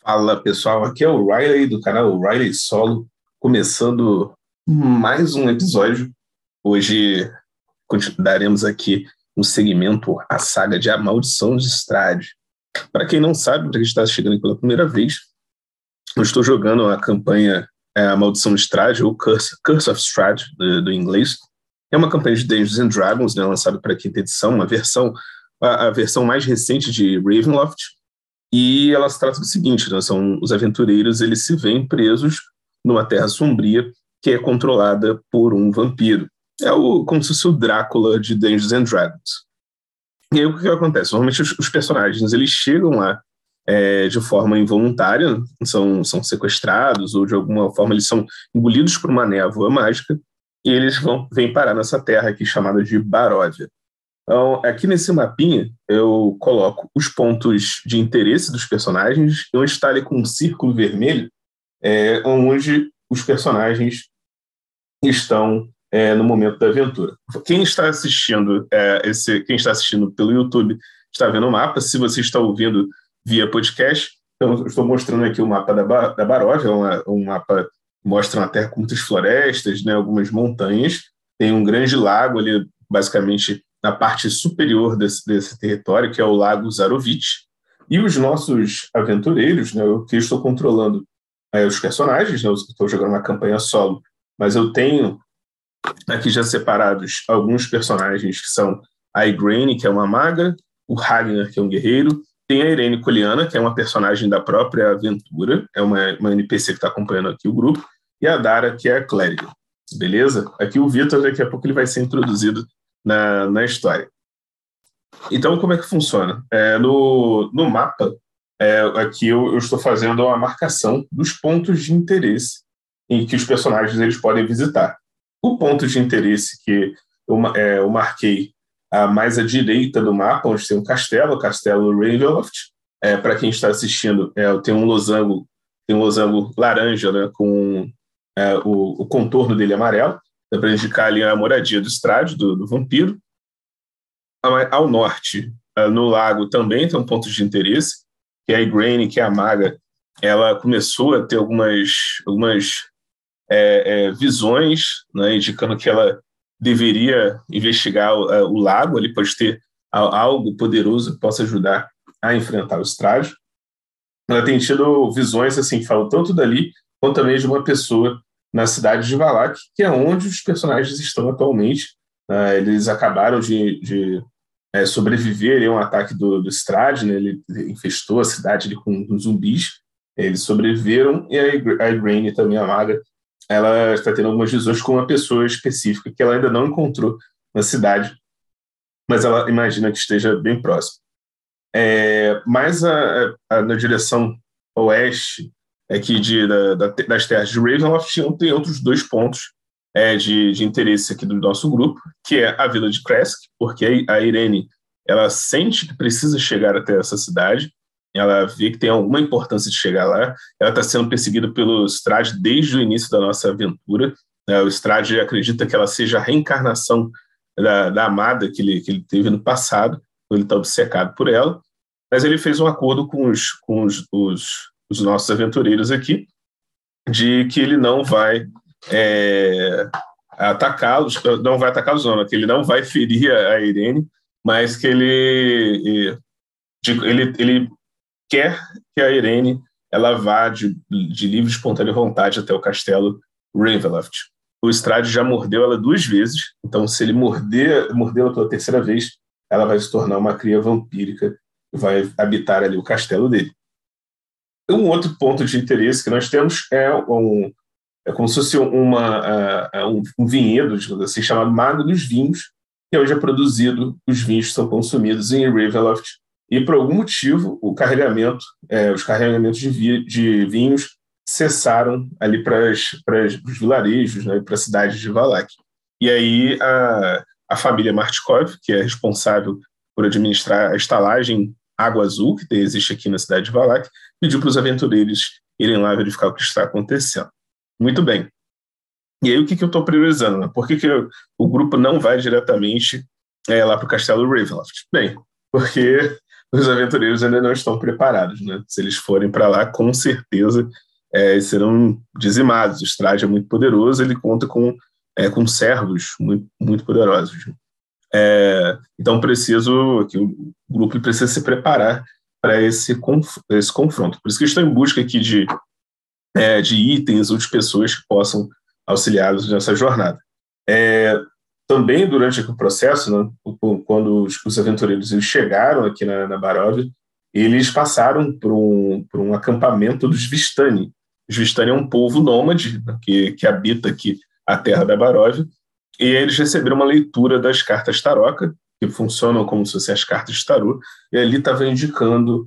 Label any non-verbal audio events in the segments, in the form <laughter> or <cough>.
Fala pessoal, aqui é o Riley do canal Riley Solo, começando mais um episódio. Hoje daremos aqui um segmento à saga de A Maldição de Strade. Para quem não sabe, para quem está chegando pela primeira vez, eu estou jogando a campanha é, A Maldição de Strade, ou Curse, Curse of Strade, do, do, inglês. É uma campanha de Dungeons and Dragons, né, lançada para a quinta edição, uma versão, a, a versão mais recente de Ravenloft, e ela se trata do seguinte, né, são os aventureiros, eles se veem presos numa terra sombria que é controlada por um vampiro. É o, como se fosse o Drácula de Dungeons and Dragons. E aí o que, acontece? Normalmente os, os, personagens eles chegam lá é, de forma involuntária, são, são sequestrados ou de alguma forma eles são engolidos por uma névoa mágica e eles vão vêm parar nessa terra aqui chamada de Baróvia. Então, aqui nesse mapinha, eu coloco os pontos de interesse dos personagens, eu está ali com um círculo vermelho, é, onde os personagens estão é, no momento da aventura. Quem está assistindo é, esse, quem está assistindo pelo YouTube está vendo o mapa. Se você está ouvindo via podcast, então, estou mostrando aqui o mapa da, da Baróvia, um, um mapa que mostra uma terra com muitas florestas, né, algumas montanhas, tem um grande lago ali, basicamente na parte superior desse, desse território, que é o Lago Zarovich. E os nossos aventureiros, né, eu que estou controlando é, os personagens, né, eu estou jogando uma campanha solo, mas eu tenho aqui já separados alguns personagens que são a Igraine, que é uma maga, o Ragnar, que é um guerreiro, tem a Irene Coliana, que é uma personagem da própria aventura, é uma, uma NPC que está acompanhando aqui o grupo, e a Dara, que é a clériga. Beleza? Aqui o Vitor, daqui a pouco ele vai ser introduzido na, na história. Então, como é que funciona? É, no, no mapa, é, aqui eu, eu, estou fazendo uma marcação dos pontos de interesse em que os personagens eles podem visitar. O ponto de interesse que eu, é, eu marquei a, mais à direita do mapa, onde tem um castelo, o castelo Ravenloft. É, Para quem está assistindo, é, tem um losango, tem um losango laranja né, com é, o, o contorno dele amarelo. Dá para indicar ali a moradia do Estrade, do, do vampiro. Ao norte, eh, no lago, também tem um ponto de interesse, que é a Igraine, que é a maga. Ela começou a ter algumas, algumas é, é, visões, né, indicando que ela deveria investigar o, o, lago, ali pode ter algo poderoso que possa ajudar a enfrentar o Estrade. Ela tem tido visões assim que falam tanto dali quanto também de uma pessoa na cidade de Valak, que é onde os personagens estão atualmente. Uh, eles acabaram de, de é, sobreviver a um ataque do, do Strade, né? ele infestou a cidade com, com zumbis. Eles sobreviveram e a Igraine, também a maga, ela está tendo algumas visões com uma pessoa específica que ela ainda não encontrou na cidade, mas ela imagina que esteja bem próximo. É, mais a, a, na direção oeste, aqui de, da, das terras de Ravenloft tem outros dois pontos é, de, de, interesse aqui do nosso grupo, que é a vila de Kresk, porque a Irene ela sente que precisa chegar até essa cidade, ela vê que tem alguma importância de chegar lá, ela está sendo perseguida pelo Strade desde o início da nossa aventura, é, o Strade acredita que ela seja a reencarnação da, da amada que ele, que ele teve no passado, ele está obcecado por ela, mas ele fez um acordo com os, com os, os os nossos aventureiros aqui, de que ele não vai é, atacá-los, não vai atacá-los, não, que ele não vai ferir a Irene, mas que ele, ele, ele quer que a Irene ela vá de, de livre espontânea vontade até o castelo Ravenloft. O Strade já mordeu ela duas vezes, então se ele morder, mordê-la pela terceira vez, ela vai se tornar uma cria vampírica e vai habitar ali o castelo dele. Um outro ponto de interesse que nós temos é um, é como se fosse uma, uh, um, vinhedo, assim, chamado Mago dos Vinhos, que hoje é produzido, os vinhos são consumidos em Ravenloft, e por algum motivo o carregamento, é, os carregamentos de, vi, de, vinhos cessaram ali para os vilarejos, né, para a cidade de Valak. E aí a, a família Martikov, que é responsável por administrar a estalagem Água Azul, que existe aqui na cidade de Valak, pediu para os aventureiros irem lá verificar o que está acontecendo. Muito bem. E aí, o que, que eu estou priorizando? Né? Por que, que o grupo não vai diretamente é, lá para o castelo Ravenloft? Bem, porque <laughs> os aventureiros ainda não estão preparados, né? Se eles forem para lá, com certeza é, serão dizimados. O Strade é muito poderoso, ele conta com, é, com servos muito, muito poderosos. É, então, preciso que o grupo precisa se preparar para esse, conf, esse confronto. Por isso que estou em busca aqui de, é, de itens ou de pessoas que possam auxiliá-los nessa jornada. É, também durante o processo, né, quando os, os aventureiros chegaram aqui na, na Baróvia, eles passaram por um, por um acampamento dos Vistani. Os Vistani é um povo nômade né, que, que habita aqui a terra da Baróvia, e eles receberam uma leitura das cartas Taroca, que funcionam como se fossem as cartas de tarô, e ali estava indicando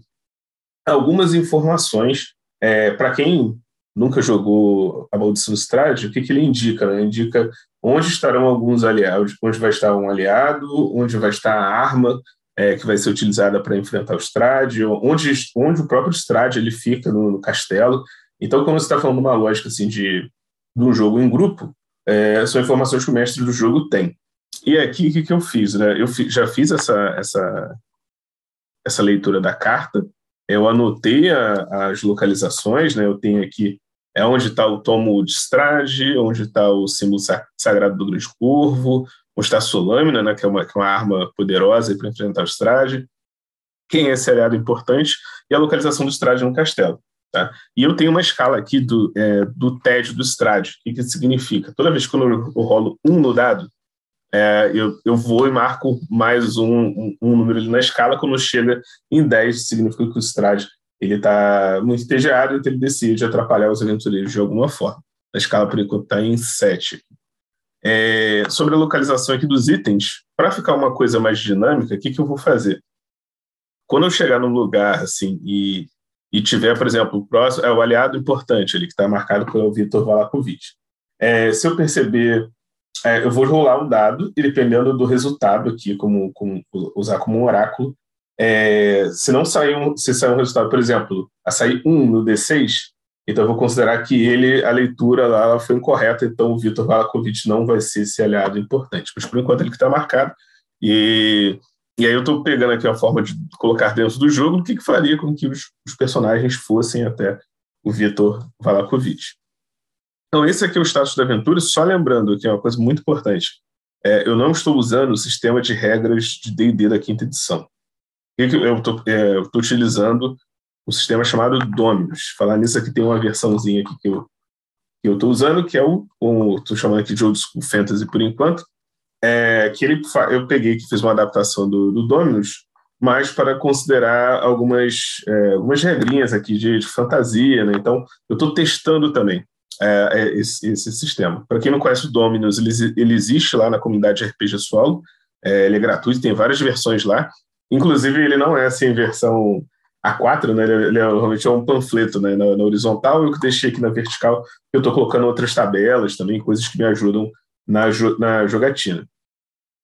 algumas informações é, para quem nunca jogou a Maldição Strade, o que, que ele indica? Né? Indica onde estarão alguns aliados, onde vai estar um aliado, onde vai estar a arma é, que vai ser utilizada para enfrentar o Strade, onde, onde o próprio Strade ele fica no, no castelo. Então, como você está falando uma lógica assim de, de um jogo em grupo, é, são informações que o mestre do jogo tem. E aqui, o que, que eu fiz? Né? Eu fi, já fiz essa, essa, essa leitura da carta, eu anotei a, as localizações, né? Eu tenho aqui é onde está o tomo de Strade, onde está o símbolo sagrado do grande curvo, onde está a sua lâmina, né? Que é uma, que é uma arma poderosa para enfrentar o Strade. Quem é esse aliado importante e a localização do Strade no castelo. Tá? E eu tenho uma escala aqui do, é, do TED do Strade. O que, que significa? Toda vez que eu rolo um no dado, é, eu, eu vou e marco mais um, um, um, número ali na escala. Quando chega em 10, significa que o Strade ele está muito entediado, então ele decide atrapalhar os aventureiros de alguma forma. A escala, por enquanto, está em 7. É, sobre a localização aqui dos itens, para ficar uma coisa mais dinâmica, o que, que eu vou fazer? Quando eu chegar num lugar assim e, e tiver, por exemplo, o próximo é o aliado importante ali, que está marcado pelo Vitor Valakovic. É, se eu perceber é, eu vou rolar um dado e dependendo do resultado aqui, como, como usar como um oráculo, é, se não sair um, se sair um resultado, por exemplo, a sair um no D6, então eu vou considerar que ele, a leitura lá foi incorreta, então o Vitor Valakovic não vai ser esse aliado importante. Mas por enquanto ele que está marcado. E, e aí eu estou pegando aqui a forma de colocar dentro do jogo o que, que faria com que os, os personagens fossem até o Vitor Valakovic. Então, esse aqui é o status da aventura, só lembrando que é uma coisa muito importante. É, eu não estou usando o sistema de regras de D&D da quinta edição. Eu estou é, utilizando um sistema chamado Dominus. Falar nisso aqui tem uma versãozinha aqui que eu eu estou usando, que é o, estou chamando aqui de Old School Fantasy por enquanto, é, que ele eu peguei que fiz uma adaptação do, do Dominus, mas para considerar algumas, é, algumas regrinhas aqui de, de fantasia, né? Então, eu estou testando também é, é, esse, esse, sistema. Para quem não conhece o Dominus, ele, ele, existe lá na comunidade RPG Solo, é, ele é gratuito, tem várias versões lá. Inclusive, ele não é assim versão A4, né? Ele, ele é, realmente é um panfleto né? na, na horizontal. Eu que deixei aqui na vertical, eu estou colocando outras tabelas também, coisas que me ajudam na, na jogatina.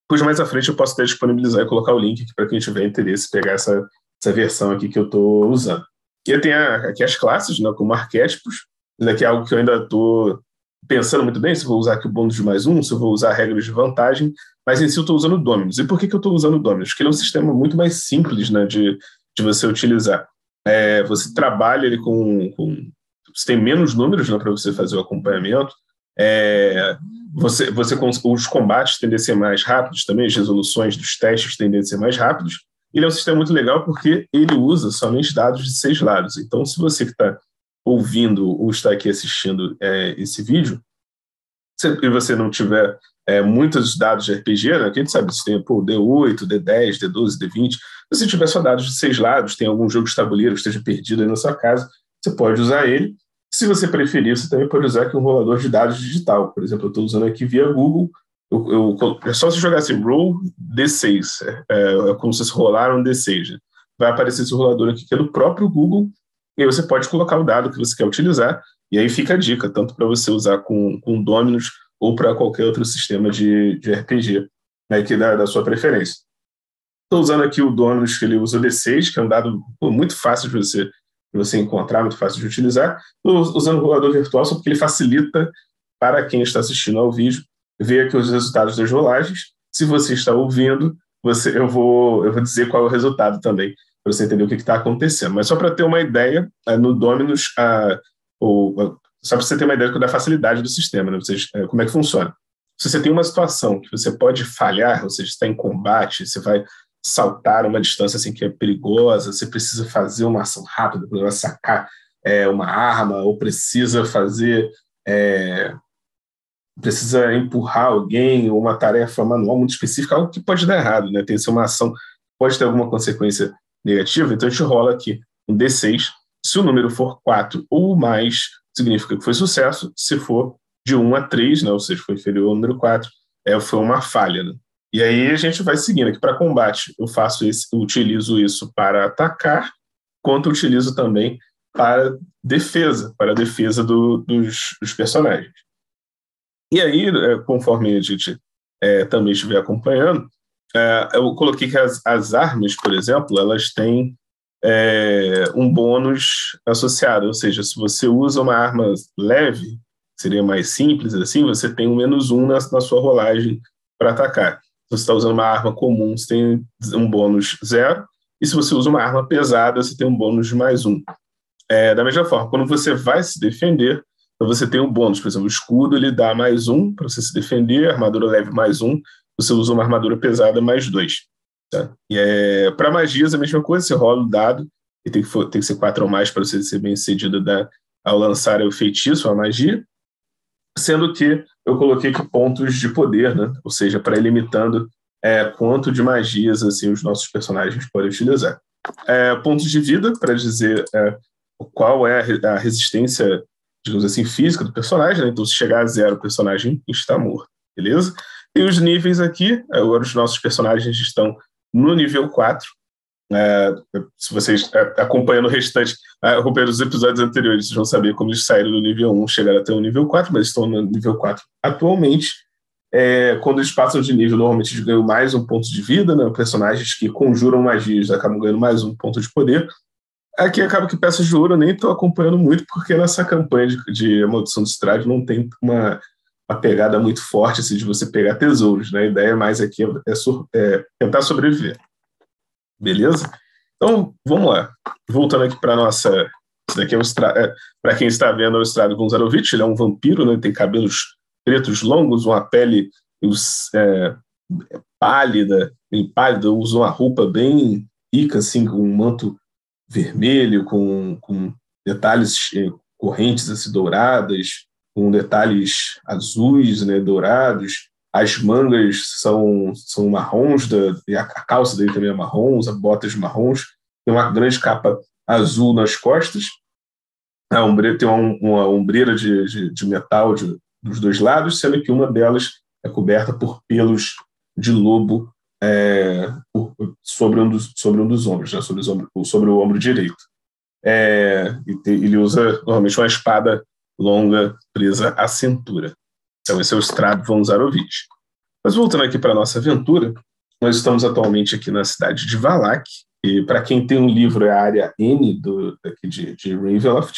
Depois, mais à frente, eu posso até disponibilizar e colocar o link para quem tiver interesse pegar essa, essa versão aqui que eu estou usando. E eu tenho aqui as classes, né, como arquétipos, ainda que é algo que eu ainda estou pensando muito bem, se vou usar aqui o bônus de mais um, se eu vou usar regras de vantagem, mas em si eu estou usando o Dominus. E por que, que eu estou usando o Dominus? Porque ele é um sistema muito mais simples né, de, de você utilizar. É, você trabalha ele com, com, Você tem menos números né, para você fazer o acompanhamento. É, você, você, os combates tendem a ser mais rápidos também, as resoluções dos testes tendem a ser mais rápidos. Ele é um sistema muito legal porque ele usa somente dados de seis lados. Então, se você que está ouvindo ou está aqui assistindo é, esse vídeo, se você não tiver é, muitos dados de RPG, né, que a gente sabe se tem pô, D8, D10, D12, D20, se você tiver só dados de seis lados, tem algum jogo de tabuleiro que esteja perdido aí na sua casa, você pode usar ele. Se você preferir, você também pode usar aqui um rolador de dados digital. Por exemplo, eu estou usando aqui via Google. Eu, eu, é só se jogar assim, roll D6. É, é como se rolaram um D6. Né? Vai aparecer esse rolador aqui, que é do próprio Google, e aí você pode colocar o dado que você quer utilizar, e aí fica a dica, tanto para você usar com, com Dominus ou para qualquer outro sistema de, de RPG né, que dá da sua preferência. Estou usando aqui o Dominus, que ele usa o D6, que é um dado pô, muito fácil de você, de você encontrar, muito fácil de utilizar. Estou usando o rolador virtual só porque ele facilita para quem está assistindo ao vídeo ver aqui os resultados das rolagens. Se você está ouvindo, você, eu, vou, eu vou dizer qual é o resultado também para você entender o que está acontecendo. Mas só para ter uma ideia, é, no Dominus, a, ou, só para você ter uma ideia da facilidade do sistema, né? Vocês, é, como é que funciona. Se você tem uma situação que você pode falhar, ou seja, está em combate, você vai saltar uma distância assim que é perigosa, você precisa fazer uma ação rápida para sacar é, uma arma, ou precisa fazer é, precisa empurrar alguém ou uma tarefa manual muito específica, algo que pode dar errado, né? Tem que ser uma ação pode ter alguma consequência negativa, então a gente rola aqui um D6. Se o número for 4 ou mais, significa que foi sucesso. Se for de 1 a 3, né, ou seja, foi inferior ao número 4, é, foi uma falha. Né? E aí a gente vai seguindo aqui para combate. Eu faço esse, eu utilizo isso para atacar, quanto utilizo também para defesa, para a defesa do, dos, dos, personagens. E aí, é, conforme a gente é, também estiver acompanhando, é, eu coloquei que as, as armas, por exemplo, elas têm é, um bônus associado, ou seja, se você usa uma arma leve, seria mais simples assim, você tem um menos um na, na sua rolagem para atacar. Se você está usando uma arma comum, você tem um bônus zero, e se você usa uma arma pesada, você tem um bônus de mais um. É, da mesma forma, quando você vai se defender, então você tem um bônus, por exemplo, o escudo ele dá mais um para você se defender, a armadura leve mais um, você usa uma armadura pesada mais dois. Tá? E é, para magias a mesma coisa, você rola o dado, e tem que, for, tem que ser quatro ou mais para você ser bem sucedido da, ao lançar o feitiço, a magia, sendo que eu coloquei aqui pontos de poder, né? ou seja, para ir limitando é, quanto de magias assim os nossos personagens podem utilizar. É, pontos de vida, para dizer é, qual é a, a, resistência, digamos assim, física do personagem, né? então se chegar a zero, o personagem está morto, beleza? E os níveis aqui, agora os nossos personagens estão no nível 4. É, se vocês é, acompanhando o restante, é, acompanhando os episódios anteriores, vocês vão saber como eles saíram do nível 1, chegaram até o nível 4, mas estão no nível 4 atualmente. É, quando eles passam de nível, normalmente eles ganham mais um ponto de vida, né? personagens que conjuram magias acabam ganhando mais um ponto de poder. Aqui acaba que peças de ouro eu nem estou acompanhando muito, porque nessa campanha de, de Maldição do Estrade não tem uma uma pegada muito forte assim, de você pegar tesouros. Né? A ideia mais aqui é, é tentar sobreviver. Beleza? Então, vamos lá. Voltando aqui para nossa. Isso daqui é, um é para quem está vendo, é o Estrado Gonzarovich. Ele é um vampiro, né? tem cabelos pretos longos, uma pele é, pálida, bem pálida, usa uma roupa bem rica, assim, com um manto vermelho, com, com detalhes é, correntes assim, douradas, com detalhes azuis, né, dourados. As mangas são, são marrons, da, a, calça dele também é marrom, usa botas marrons. Tem uma grande capa azul nas costas. A ombreira, tem uma, uma ombreira de, de, de metal de, dos dois lados, sendo que uma delas é coberta por pelos de lobo é, sobre, um dos, sobre um dos ombros, né, sobre, os sobre o ombro direito. É, ele usa normalmente uma espada longa presa à cintura. Então, esse é o Stradvon Zarovich. Mas voltando aqui para a nossa aventura, nós estamos atualmente aqui na cidade de Valak, e para quem tem um livro é a área N do, aqui de, de Ravenloft,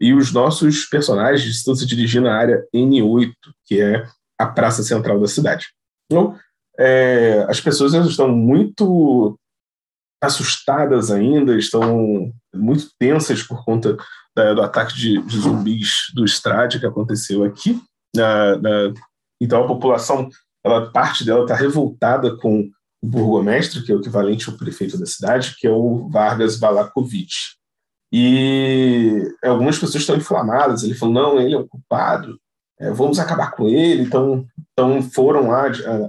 e os nossos personagens estão se dirigindo à área N8, que é a praça central da cidade. Então, é, as pessoas estão muito assustadas ainda, estão muito tensas por conta do ataque de, de, zumbis do Strade que aconteceu aqui. Na, na, então a população, ela, parte dela está revoltada com o burgomestre, que é o equivalente ao prefeito da cidade, que é o Vargas Valakovic. E algumas pessoas estão inflamadas, ele falou, não, ele é o culpado, é, vamos acabar com ele, então, então foram lá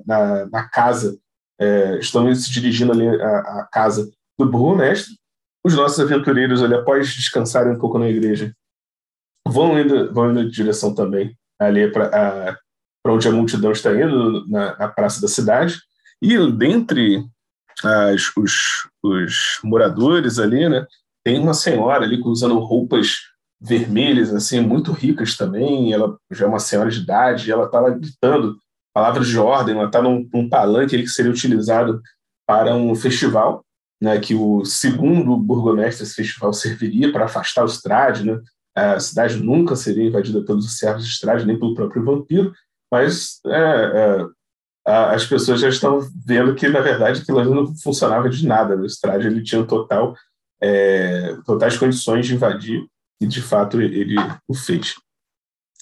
na, na casa, é, estão se dirigindo ali à, à casa do burgomestre, os nossos aventureiros, ali, após descansarem um pouco na igreja, vão indo, vão indo em direção também ali para onde a multidão está indo, na, na, praça da cidade. E dentre as, os, os moradores ali, né, tem uma senhora ali usando roupas vermelhas, assim, muito ricas também. Ela já é uma senhora de idade, e ela está lá gritando palavras de ordem. Ela está num, num palanque que seria utilizado para um festival né, que o segundo burgomestre desse festival serviria para afastar o Strade, né? A cidade nunca seria invadida pelos servos de Strade, nem pelo próprio vampiro, mas é, é, as pessoas já estão vendo que, na verdade, aquilo não funcionava de nada. O Strade ele tinha total, é, totais condições de invadir e, de fato, ele o fez.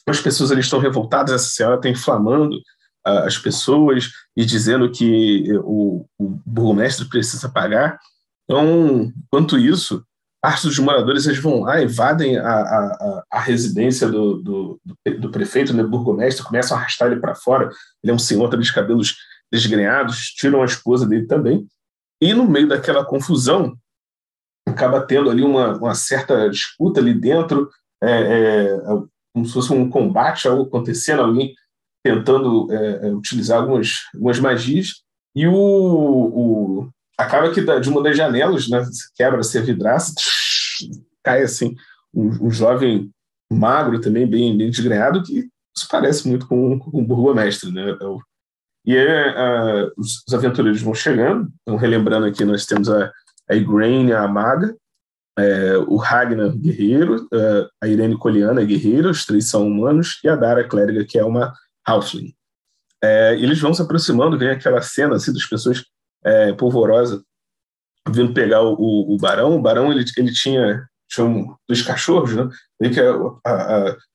As pessoas estão revoltadas, essa senhora está inflamando uh, as pessoas e dizendo que o, o burgomestre precisa pagar. Então, quanto isso, parte dos moradores eles vão lá, invadem a, a, a residência do, do, do, prefeito, né, burgomestre, começam a arrastar ele para fora. Ele é um senhor também de cabelos desgrenhados, tiram a esposa dele também. E no meio daquela confusão, acaba tendo ali uma, uma certa disputa ali dentro, é, é, como se fosse um combate, algo acontecendo, alguém tentando é, é utilizar algumas, algumas magias. E o, o, acaba que de uma das janelas, né, quebra-se a vidraça, cai assim um, um, jovem magro também, bem, bem desgrenhado, que se parece muito com, com o burgomestre, né? É e é, os, os, aventureiros vão chegando, então relembrando aqui, nós temos a, a Igraine, a maga, é, o Ragnar, guerreiro, é, a Irene Coliana, guerreira, os três são humanos, e a Dara, clériga, que é uma halfling. É, eles vão se aproximando, vem aquela cena assim, das pessoas é, polvorosa vindo pegar o, o, o, barão. O barão ele, ele tinha, tinha um, dois cachorros, né? Ele que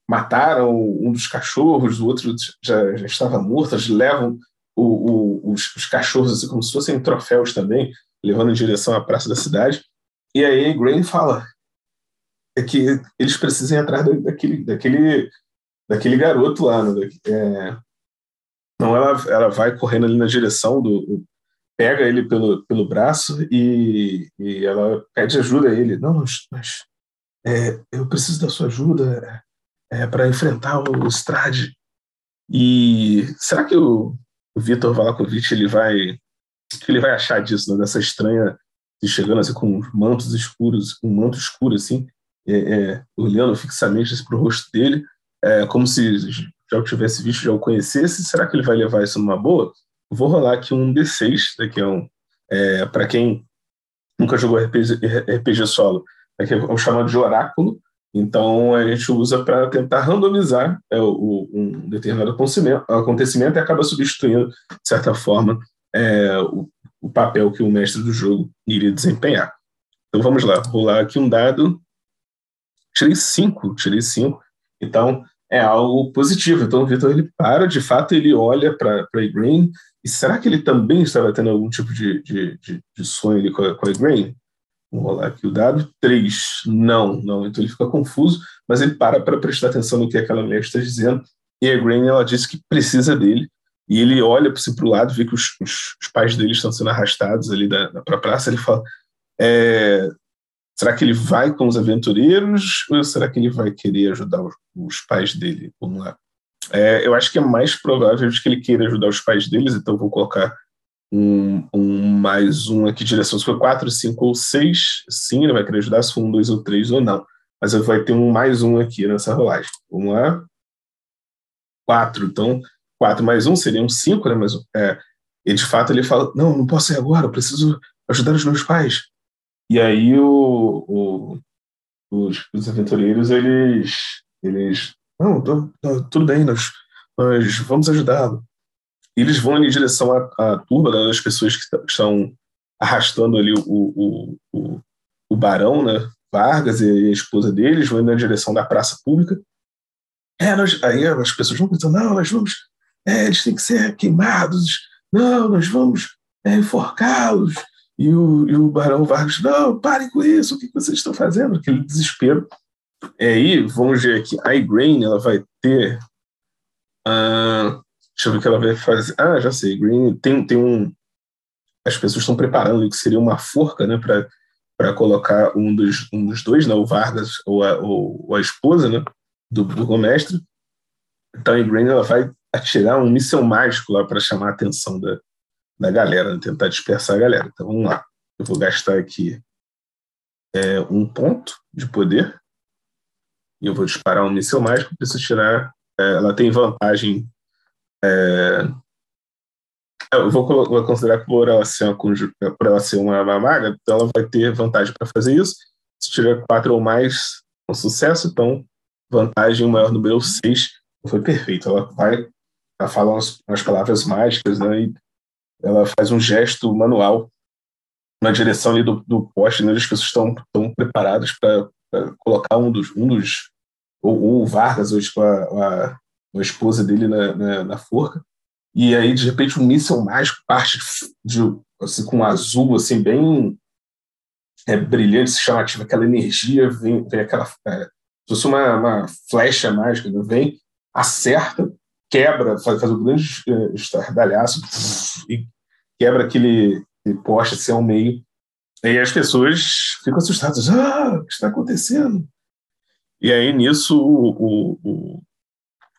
mataram um dos cachorros, o outro já, já estava morto. Eles levam o, os, os, cachorros assim, como se fossem troféus também, levando em direção à praça da cidade. E aí Grain fala é que eles precisam ir atrás daquele, daquele, daquele garoto lá. Né? É, então ela, ela vai correndo ali na direção do, pega ele pelo, pelo braço e, e ela pede ajuda a ele. Não, mas, mas é, eu preciso da sua ajuda é, para enfrentar o Strade. E será que o, o Vitor Valakovic ele vai ele vai achar disso, né? dessa estranha chegando assim com mantos escuros, um manto escuro assim, é, é, olhando fixamente assim, para o rosto dele, é, como se já o tivesse visto, já o conhecesse. Será que ele vai levar isso numa boa? Vou rolar aqui um D6, daqui é um. É, para quem nunca jogou RPG, RPG solo, aqui é o chamado de oráculo. Então a gente usa para tentar randomizar é, o, um determinado acontecimento e acaba substituindo, de certa forma, é, o, o, papel que o mestre do jogo iria desempenhar. Então vamos lá, rolar aqui um dado. Tirei cinco, tirei cinco. Então é algo positivo. Então o Vitor ele para, de fato ele olha para a Green e será que ele também estava tendo algum tipo de, de, de, de sonho ali com a, com a Grain? Vamos rolar aqui o dado. Três. Não, não. Então ele fica confuso, mas ele para para prestar atenção no que aquela mulher está dizendo. E a Grain, ela disse que precisa dele. E ele olha para o lado, vê que os, os, os, pais dele estão sendo arrastados ali da, da pra praça. Ele fala: é, será que ele vai com os aventureiros ou será que ele vai querer ajudar os, os pais dele? Vamos lá. É, eu acho que é mais provável de que ele queira ajudar os pais deles, então vou colocar um, um mais um aqui de direção. Se for 4, 5 ou 6, sim, ele vai querer ajudar. Se for um, 2 ou 3 ou não. Mas vai ter um mais um aqui nessa rolagem. Vamos lá. 4. Então, 4 mais 1 seria um 5, né? Mas é, e de fato ele fala: Não, não posso ir agora, eu preciso ajudar os meus pais. E aí o, o, os, os aventureiros eles, eles não, tô, tô, tudo bem, nós, nós vamos ajudá-lo. Eles vão em direção à, à turba né, das pessoas que estão arrastando ali o, o, o, o barão, né, Vargas e a esposa deles, vão na direção da praça pública. É, nós, aí as pessoas vão gritando, não, nós vamos, é, eles têm que ser queimados, não, nós vamos é, enforcá-los. E o, e o Barão Vargas, não, parem com isso, o que vocês estão fazendo? Aquele desespero. É aí, vamos ver aqui, a iGrain, ela vai ter. Uh, deixa eu ver o que ela vai fazer. Ah, já sei, Green tem, tem um. As pessoas estão preparando o que seria uma forca, né, para colocar um dos, um dos dois, né, o Vargas ou a, ou, a esposa, né, do burgomestre. Então a Green ela vai atirar um míssel mágico lá para chamar a atenção da, da galera, né, tentar dispersar a galera. Então vamos lá. Eu vou gastar aqui é, um ponto de poder e eu vou disparar um míssil mágico, preciso tirar. É, ela tem vantagem. É, eu vou, vou, considerar que por ela ser uma, por ela ser uma, uma maga, então ela vai ter vantagem para fazer isso. Se tiver quatro ou mais, com sucesso, então vantagem maior número 6 foi perfeito. Ela vai ela fala umas, umas palavras mágicas, né? E ela faz um gesto manual na direção ali do, do poste, né? As pessoas estão, estão preparadas para colocar um dos, um dos ou, o Vargas, ou tipo, a, a, a esposa dele na, na, na, forca, e aí de repente um míssil mágico parte de, assim, com um azul assim bem é, brilhante, chamativo, aquela energia vem, vem aquela é, se fosse uma, uma flecha mágica, né? vem, acerta, quebra, faz, faz um grande é, estardalhaço e quebra aquele poste assim ao meio. E as pessoas ficam assustadas. Ah, o que está acontecendo? E aí, nisso, o, o, o,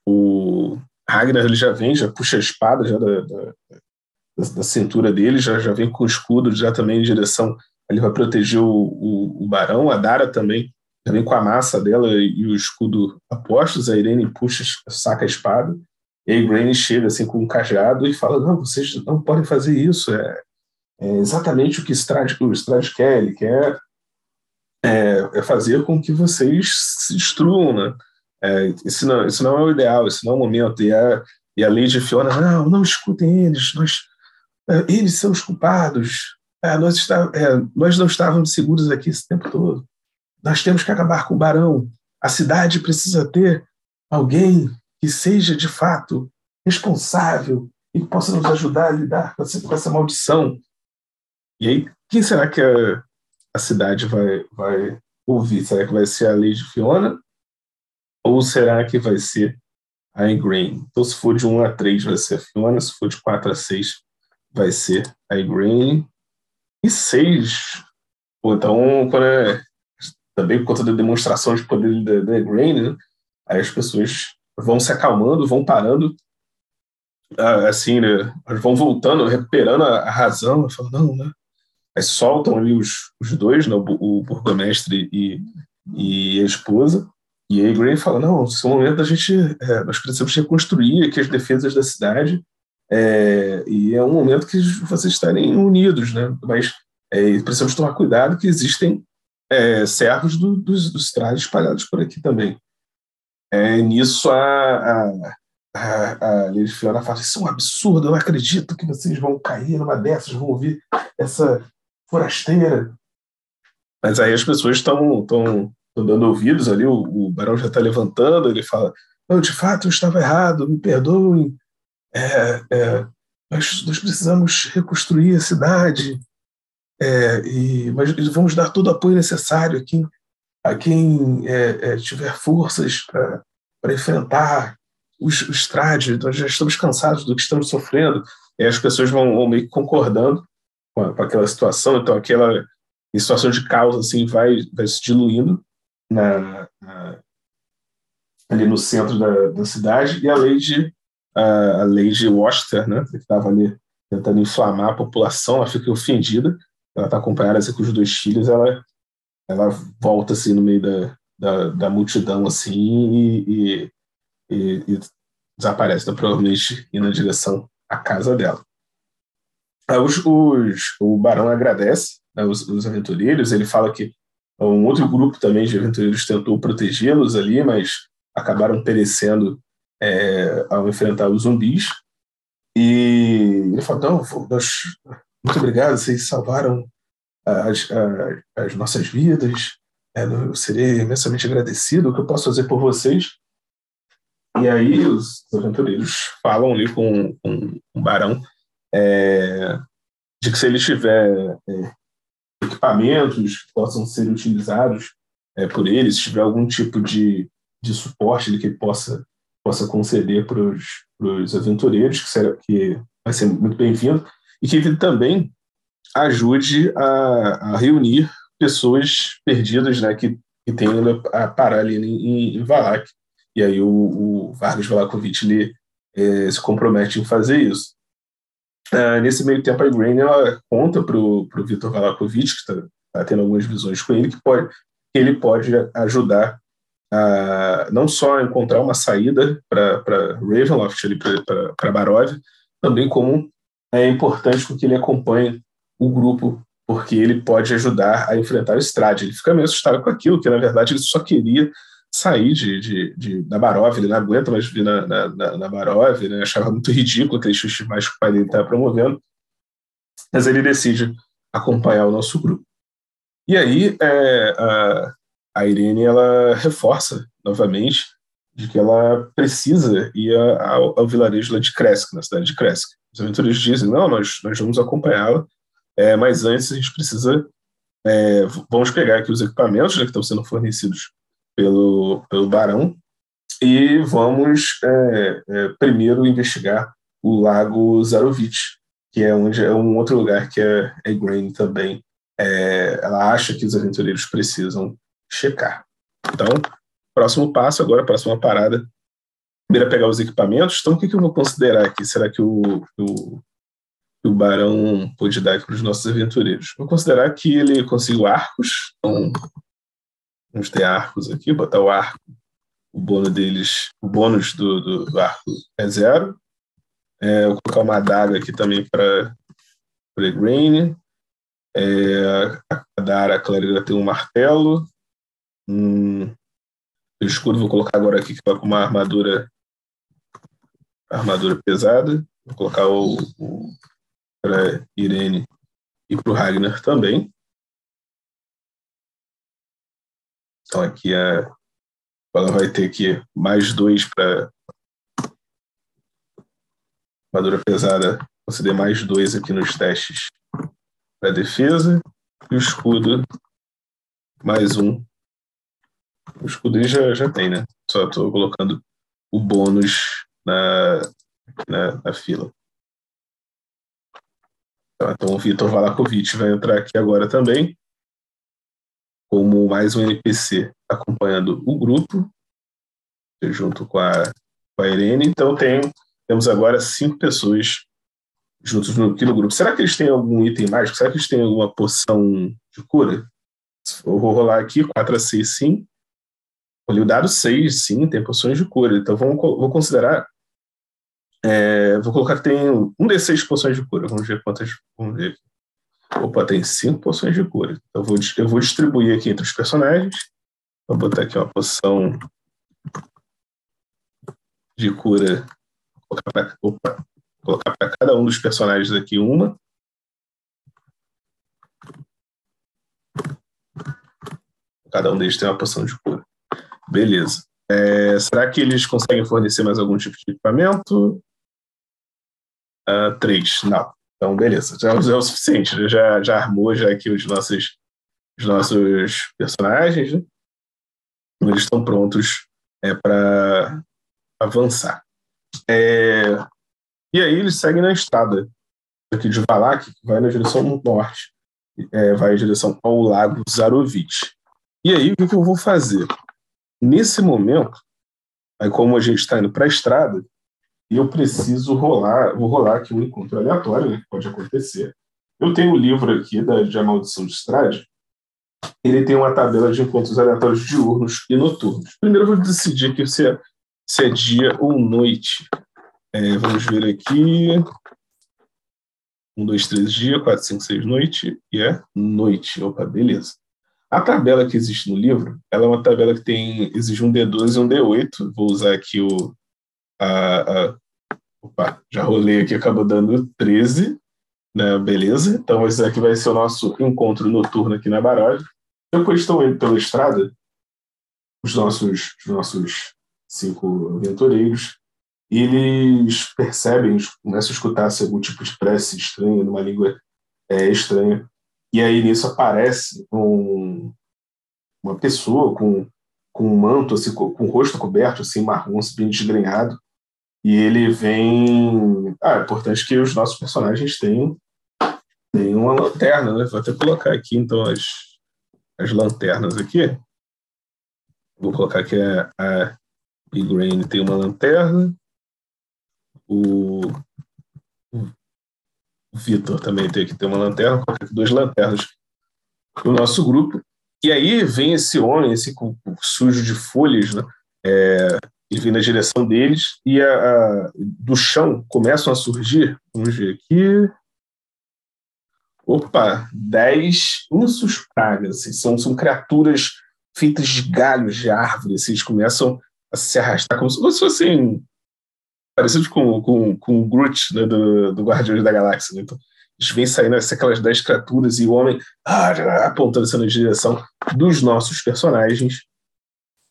o Ragnar ele já vem, já puxa a espada já da, da, da, cintura dele, já, já vem com o escudo já também em direção. Ele vai proteger o, o, o Barão, a Dara também, já vem com a massa dela e o escudo apostos. A Irene puxa, saca a espada. E aí Granny chega assim com um cajado e fala: Não, vocês não podem fazer isso. É, é exatamente o que Strade, o Strade quer. Ele quer é, é, fazer com que vocês se destruam, né? É, isso, não, isso não é o ideal, isso não é o momento. E a, e a Lady Fiona, não, não escutem eles, nós, é, eles são os culpados. É, nós, está, é, nós não estávamos seguros aqui esse tempo todo. Nós temos que acabar com o barão. A cidade precisa ter alguém que seja de fato responsável e que possa nos ajudar a lidar com essa, com essa maldição. E aí, quem será que a, a cidade vai, vai ouvir? Será que vai ser a Lady Fiona? Ou será que vai ser a Ingrain? Então, se for de 1 a 3, vai ser a Fiona. Se for de 4 a 6, vai ser a Ingrain. E 6, Pô, então, quando é, também por conta da demonstração de poder da, da Ingrain, né? aí as pessoas vão se acalmando, vão parando, ah, assim, né? vão voltando, recuperando a, razão, falando, não, né? Aí soltam ali os, os dois, né? o, o burgomestre e, e a esposa, e aí Gray fala, não, esse é o momento da gente, é, nós precisamos reconstruir aqui as defesas da cidade, é, e é um momento que vocês estarem unidos, né? Mas é, precisamos tomar cuidado que existem é, servos do, dos, dos trajes espalhados por aqui também. É, nisso, a, a, a, a Lady Fiona fala: Isso é um absurdo, eu não acredito que vocês vão cair numa dessas, vão ouvir essa forasteira. Mas aí as pessoas estão dando ouvidos ali, o, o Barão já está levantando, ele fala: Não, de fato eu estava errado, me perdoem. É, é, nós, nós, precisamos reconstruir a cidade, é, e, mas vamos dar todo o apoio necessário aqui a quem é, é, tiver forças para enfrentar os, os trades, nós já estamos cansados do que estamos sofrendo, e as pessoas vão, vão meio que concordando com, aquela situação, então aquela situação de caos assim vai, vai se diluindo na, na, ali no centro da, da cidade, e a Lady, a, a Lady Washington, né, que estava ali tentando inflamar a população, ela fica ofendida, ela está acompanhada assim, com os dois filhos, ela ela volta assim no meio da, da, da multidão assim e, e, e, e desaparece, então, provavelmente indo na direção à casa dela. Os, os, o Barão agradece né, os, os aventureiros, ele fala que um outro grupo também de aventureiros tentou protegê-los ali, mas acabaram perecendo é, ao enfrentar os zumbis. E ele fala: Não, nós, muito obrigado, vocês salvaram as, as, as nossas vidas. É, eu serei imensamente agradecido. O que eu posso fazer por vocês? E aí os aventureiros falam ali com, com o barão é, de que se ele tiver é, equipamentos que possam ser utilizados é, por ele, se tiver algum tipo de, de suporte que ele possa, possa conceder para os aventureiros, que, será, que vai ser muito bem-vindo, e que ele também ajude a, a reunir pessoas perdidas né, que, que têm a parar ali em, em Valak. E aí o, o Vargas Valakovic ele, é, se compromete em fazer isso. Uh, nesse meio tempo, a Grain ela conta para o Vitor Valakovic, que está tá tendo algumas visões com ele, que, pode, que ele pode ajudar a não só encontrar uma saída para Ravenloft, para Barov, também como é importante que ele acompanhe o grupo, porque ele pode ajudar a enfrentar o Strade. Ele fica meio assustado com aquilo, que na verdade ele só queria sair de, de, de, da Barov, ele não aguenta mais vir na, na, na, na Barov, ele achava muito ridículo aquele chute mais que o pai dele estava promovendo, mas ele decide acompanhar o nosso grupo. E aí é, a, a Irene ela reforça novamente de que ela precisa ir ao, ao vilarejo lá de Kresk, na cidade de Kresk. Os aventureiros dizem, não, nós, nós vamos acompanhá-la, é, mas antes a gente precisa, é, vamos pegar aqui os equipamentos né, que estão sendo fornecidos pelo, pelo Barão e vamos é, é, primeiro investigar o Lago Zarovich, que é onde é um outro lugar que é, é também. É, ela acha que os aventureiros precisam checar. Então, próximo passo agora, próxima parada, primeiro é pegar os equipamentos. Então, o que, que eu vou considerar aqui? Será que o, o, o Barão pode dar para os nossos aventureiros? Vou considerar que ele conseguiu arcos. Então, vamos ter arcos aqui, botar o arco. O bônus deles, o bônus do, do, arco é zero. É, vou colocar uma adaga aqui também para Pregrain. É, a Dara Clériga tem um martelo. O escudo vou colocar agora aqui que está com uma armadura armadura pesada. Vou colocar o, o para Irene e para o Ragnar também. Então aqui ela vai ter aqui mais dois para armadura pesada. Conceder mais dois aqui nos testes para defesa. E o escudo, mais um. O escudo já, já tem, né? Só estou colocando o bônus na, na, na fila. Tá, então o Vitor Valakovic vai entrar aqui agora também, como mais um NPC acompanhando o grupo, junto com a, com a Irene. Então tem, temos agora cinco pessoas juntos no, aqui no grupo. Será que eles têm algum item mágico? Será que eles têm alguma poção de cura? Eu vou rolar aqui, 4 a 6 sim. Olhei o dado 6, sim, tem poções de cura. Então vamos, vou considerar é, vou colocar que tem um D6 poções de cura. Vamos ver quantas. Vamos ver Opa, tem cinco poções de cura. Eu vou, eu vou distribuir aqui entre os personagens. Vou botar aqui uma poção de cura. Opa, colocar para cada um dos personagens aqui uma. Cada um deles tem uma poção de cura. Beleza. É, será que eles conseguem fornecer mais algum tipo de equipamento? Uh, três, não. Então, beleza, já é o suficiente. Já, já armou já aqui os nossos, os nossos personagens, né? Eles estão prontos é, para avançar. É, e aí eles seguem na estrada aqui de Valak, que vai na direção norte, é, vai em direção ao lago Zarovich. E aí, o que, que eu vou fazer? Nesse momento, aí como a gente está indo para a estrada, e eu preciso rolar, vou rolar aqui um encontro aleatório, né, pode acontecer. Eu tenho o um livro aqui da, de A Maldição de Strade, ele tem uma tabela de encontros aleatórios diurnos e noturnos. Primeiro eu vou decidir aqui se é, se é dia ou noite. É, vamos ver aqui. Um, dois, três dia, quatro, cinco, seis, noite, e é noite. Opa, beleza. A tabela que existe no livro, ela é uma tabela que tem exige um D12 e um D8. Vou usar aqui o, a, a, opa, já rolei aqui, acabou dando 13, né, beleza? Então esse aqui vai ser o nosso encontro noturno aqui na Baralho. Depois estão indo pela estrada, os nossos, os nossos cinco aventureiros, eles percebem, começam a escutar algum tipo de prece estranha, numa língua é, estranha, e aí nisso aparece um, uma pessoa com, com um manto, assim, com, com o rosto coberto, assim, marrom, assim, bem desgrenhado, e ele vem. Ah, é importante que os nossos personagens tenham, tenham uma lanterna, né? Vou até colocar aqui, então, as, as lanternas aqui. Vou colocar aqui a, a Igraine tem uma lanterna. O, o Vitor também tem que ter uma lanterna. Duas lanternas o nosso grupo. E aí vem esse homem, esse sujo de folhas, né? É, e vem na direção deles, e a, a, do chão começam a surgir, vamos ver aqui, opa, dez ursos pragas, assim, são, são criaturas feitas de galhos de árvore, assim, eles começam a se arrastar como se fossem parecidos com, com, com o Groot né, do, do Guardiões da Galáxia. Né? Então, eles vêm saindo assim, aquelas dez criaturas e o homem ah, apontando essa na direção dos nossos personagens.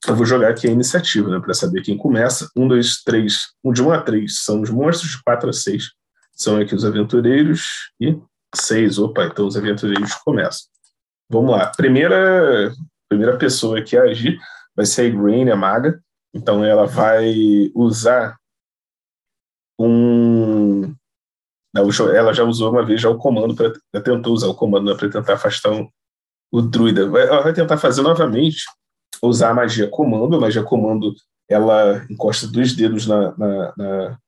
Eu vou jogar aqui a iniciativa, né, para saber quem começa. Um, dois, três. Um de um a três são os monstros, de quatro a seis são aqui os aventureiros e seis. Opa, então os aventureiros começam. Vamos lá. Primeira, primeira pessoa que agir vai ser a Igraine, a maga. Então ela vai usar um. Ela já usou uma vez já o comando, para tentou usar o comando né, para tentar afastar um, o druida. Ela vai tentar fazer novamente, usar a magia comando. A magia comando ela encosta dois dedos na, na, na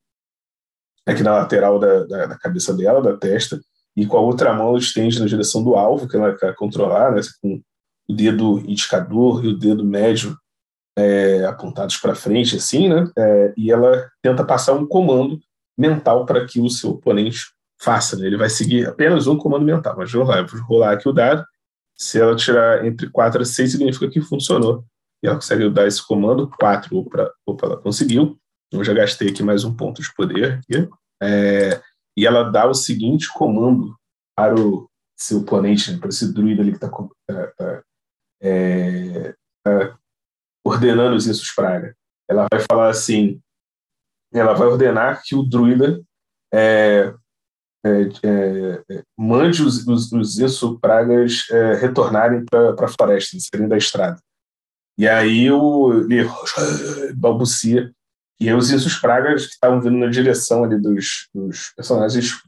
aqui na lateral da, da, da, cabeça dela, da testa, e com a outra mão ela estende na direção do alvo, que ela quer controlar, né, com o dedo indicador e o dedo médio é, apontados para frente, assim, né? É, e ela tenta passar um comando mental para que o seu oponente faça. Né? Ele vai seguir apenas um comando mental. Mas vou lá, vou rolar aqui o dado. Se ela tirar entre 4 a 6, significa que funcionou. E ela consegue dar esse comando, 4, opa, opa, ela conseguiu. Eu já gastei aqui mais um ponto de poder. É, e ela dá o seguinte comando para o seu oponente, né, para esse druida ali que está tá, tá, é, tá ordenando os Insus Praga. Ela vai falar assim: ela vai ordenar que o druida é, é, é, mande os, os, os Pragas é, retornarem para a floresta, saírem da estrada. E aí o, ele balbucia. E aí os Insus Pragas que estavam vindo na direção ali dos, dos personagens,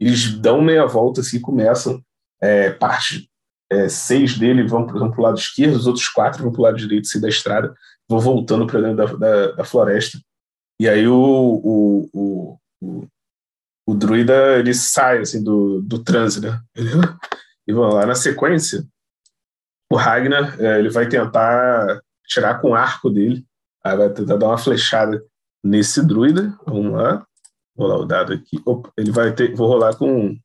eles dão meia volta assim, e começam é, parte é, seis dele vão, para o lado esquerdo, os outros quatro vão para o lado direito assim, da estrada, vão voltando para dentro da, da, da, floresta. E aí o, o, o, o, druida ele sai assim, do, do transe, né? E vamos lá, na sequência, o Ragnar é, ele vai tentar tirar com o arco dele, aí vai tentar dar uma flechada nesse druida. Vamos lá, vou rolar o dado aqui. Opa, ele vai ter, vou rolar com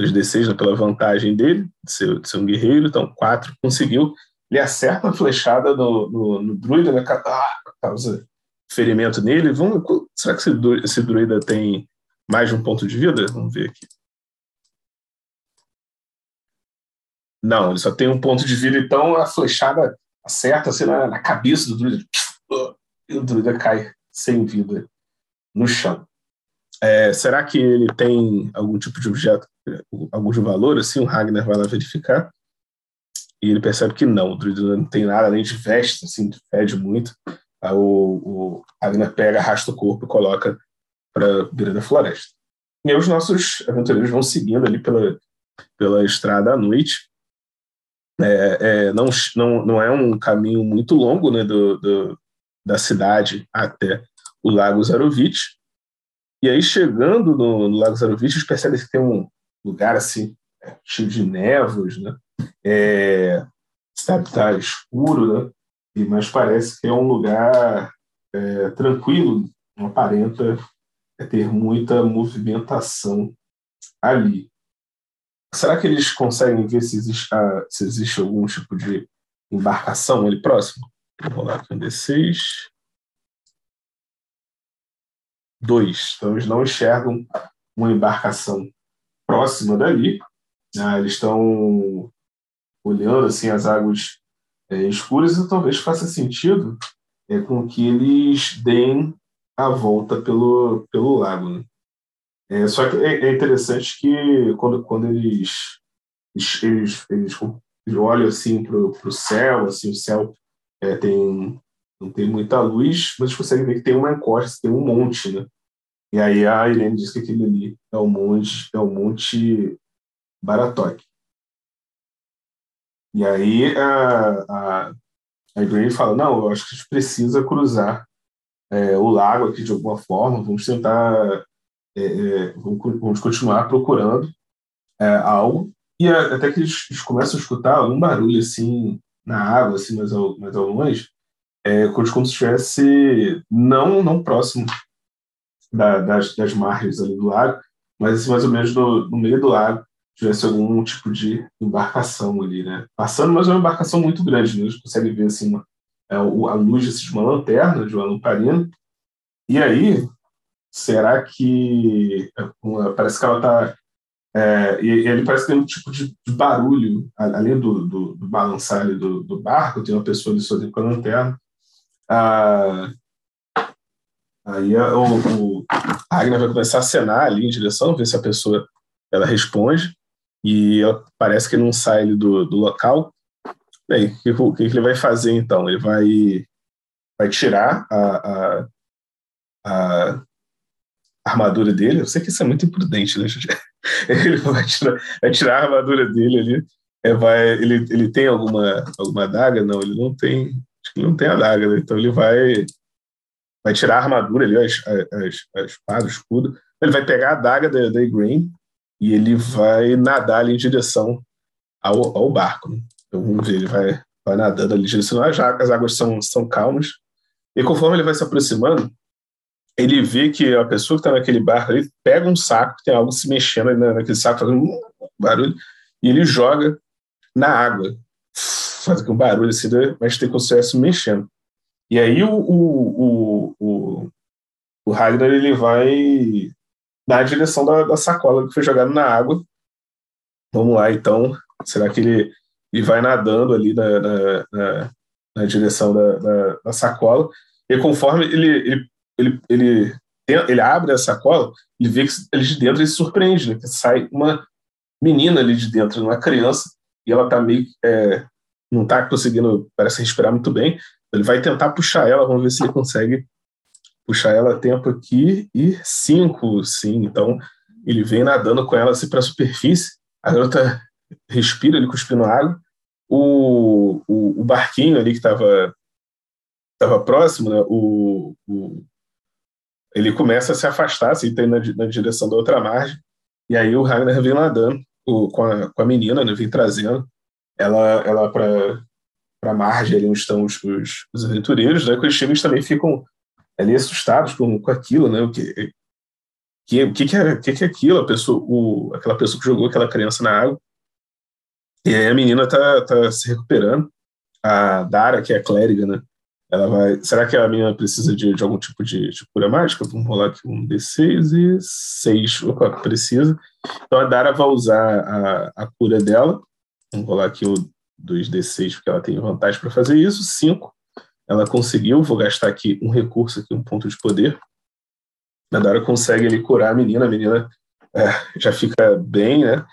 2d6 né, pela vantagem dele, de ser, de ser, um guerreiro, então 4 conseguiu. Ele acerta a flechada no, no, no druida, né, ah, causa ferimento nele. Vamos, será que esse druida tem mais de um ponto de vida? Vamos ver aqui. Não, ele só tem um ponto de vida, então a flechada acerta assim, na, na cabeça do druida. E o druida cai sem vida no chão. É, será que ele tem algum tipo de objeto, algum de valor? Assim, o Ragnar vai lá verificar e ele percebe que não, o druida não tem nada além de veste, assim, fede muito. Aí o, o Ragnar pega, arrasta o corpo e coloca para beira da floresta. E aí os nossos aventureiros vão seguindo ali pela, pela estrada à noite. É, é, não, não, não é um caminho muito longo né, do, do da cidade até o Lago Zarovich, e aí, chegando no, no Lago Zarovich, percebe que tem um lugar assim, é, cheio de névoas, né? É, está, está escuro, né? E, mas parece que é um lugar é, tranquilo, não aparenta ter muita movimentação ali. Será que eles conseguem ver se existe, ah, se existe algum tipo de embarcação ali próximo? Vou rolar aqui um D6 dois. Então, eles não enxergam uma embarcação próxima dali. Né? Eles estão olhando assim as águas é, escuras e talvez faça sentido é, com que eles deem a volta pelo, pelo lago. Né? É, só que é, é, interessante que quando, quando eles, eles, eles, eles olham assim para o céu, assim, o céu é, tem não tem muita luz, mas você consegue ver que tem uma encosta, tem um monte, né? E aí a Irene diz que aquele ali é o monte, é o monte Baratok. E aí a, a, a Irene fala, não, eu acho que a gente precisa cruzar é, o lago aqui de alguma forma, vamos tentar, é, é, vamos, vamos, continuar procurando é, algo. E até que eles, eles, começam a escutar um barulho assim na água, assim, mais ao, mais ao longe, é, como se estivesse não, não próximo da, das, das margens ali do lago, mas assim, mais ou menos no, no meio do lago tivesse algum tipo de embarcação ali, né? Passando, mas é uma embarcação muito grande, né? A gente consegue ver assim, uma, é, a luz de uma lanterna, de uma lamparina. E aí, será que uma, parece que ela está é, e, ele parece que tem um tipo de, de barulho, além do, do, do balançar do, do, barco, tem uma pessoa ali sozinha com a lanterna. Ah, aí o, o Ragnar vai começar a acenar ali em direção, ver se a pessoa ela responde, e ela, parece que não sai do, do local. Bem, o que, que, ele vai fazer então? Ele vai, vai tirar a, a, a armadura dele. Eu sei que isso é muito imprudente, né? <laughs> ele vai tirar, vai tirar a armadura dele ali. É, vai, ele, ele tem alguma, alguma adaga? Não, ele não tem. Acho que ele não tem adaga, né? Então ele vai, vai tirar a armadura ali, a, a, a espada, o escudo. Ele vai pegar a adaga da, da Igraine e ele vai nadar ali em direção ao, ao barco. Né? Vamos ver, ele vai, vai nadando ali direção às águas, as águas são, são calmas. E conforme ele vai se aproximando, ele vê que a pessoa que está naquele barco ali pega um saco, tem algo se mexendo naquele saco, fazendo um barulho, e ele joga na água. Faz um barulho assim, mas tem estivesse mexendo. E aí o, o, o, o, Ragnar ele vai na direção da sacola que foi jogada na água. Vamos lá, então. Será que ele, ele vai nadando ali na, na, na, na direção da, da, sacola? E conforme ele, ele ele, ele, ele abre a sacola e vê que ali de dentro ele se surpreende, né? Que sai uma menina ali de dentro, uma criança, e ela tá meio. É, não tá conseguindo, parece respirar muito bem. Ele vai tentar puxar ela, vamos ver se ele consegue puxar ela a tempo aqui. E cinco, sim. Então ele vem nadando com ela assim para a superfície. A garota respira, ele cuspindo água. O, o, o barquinho ali que estava estava próximo, né? o, o, ele começa a se afastar, assim, tá na, na direção da outra margem, e aí o Ragnar vem nadando o, com, a, com a menina, né, vem trazendo ela, ela para a margem ali onde estão os, os, os aventureiros, né, eles chegam eles também ficam ali assustados com, com aquilo, né, o que, que, que, que, é, que, que é aquilo, a pessoa, o, aquela pessoa que jogou aquela criança na água, e aí a menina tá, tá se recuperando, a Dara, que é a clériga, né, ela vai. Será que a minha precisa de, de algum tipo de, de, cura mágica? Vamos rolar aqui um D6 e 6. Opa, precisa. Então a Dara vai usar a, a cura dela. Vamos rolar aqui o 2D6, porque ela tem vantagem para fazer isso. 5. Ela conseguiu. Vou gastar aqui um recurso, aqui, um ponto de poder. A Dara consegue ali curar a menina. A menina é, já fica bem, né?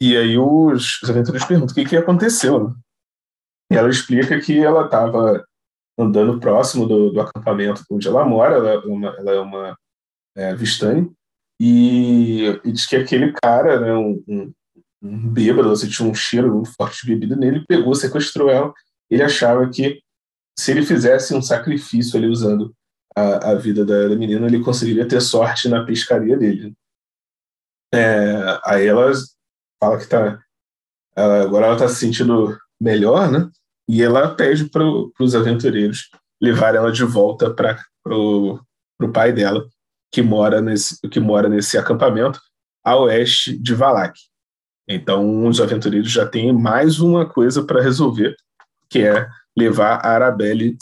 E aí os, os aventureiros perguntam o que, que aconteceu. E ela explica que ela estava andando próximo do, do acampamento onde ela mora, ela, é uma, ela é uma é, e, e, diz que aquele cara, né, um, um, um bêbado, você tinha um cheiro muito forte de bebida nele, pegou, sequestrou ela, ele achava que se ele fizesse um sacrifício ali usando a, a vida da, da menina, ele conseguiria ter sorte na pescaria dele. É, aí ela fala que tá, ela, agora ela está se sentindo melhor, né? E ela pede para os aventureiros levar ela de volta para o pai dela, que mora, nesse, que mora nesse acampamento a oeste de Valak. Então, os aventureiros já têm mais uma coisa para resolver, que é levar a Arabelle,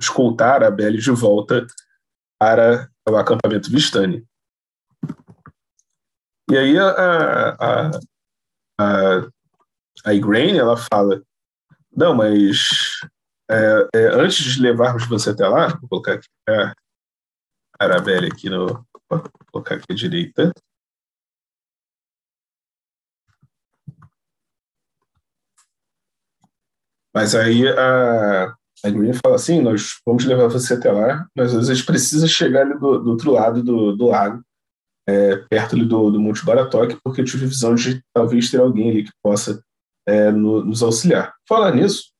escoltar a Arabelle de volta para o acampamento Vistani. E aí a, a, a, a Igraine, ela fala não, mas é, é, antes de levarmos você até lá, vou colocar aqui a Arabelle aqui no. Vou colocar aqui à direita. Mas aí a, a Green fala assim: nós vamos levar você até lá, mas às vezes precisa chegar ali do, do outro lado do, do lago, é, perto do, do Monte Baratoque, porque eu tive visão de talvez ter alguém ali que possa é, no, nos auxiliar. Falar nisso,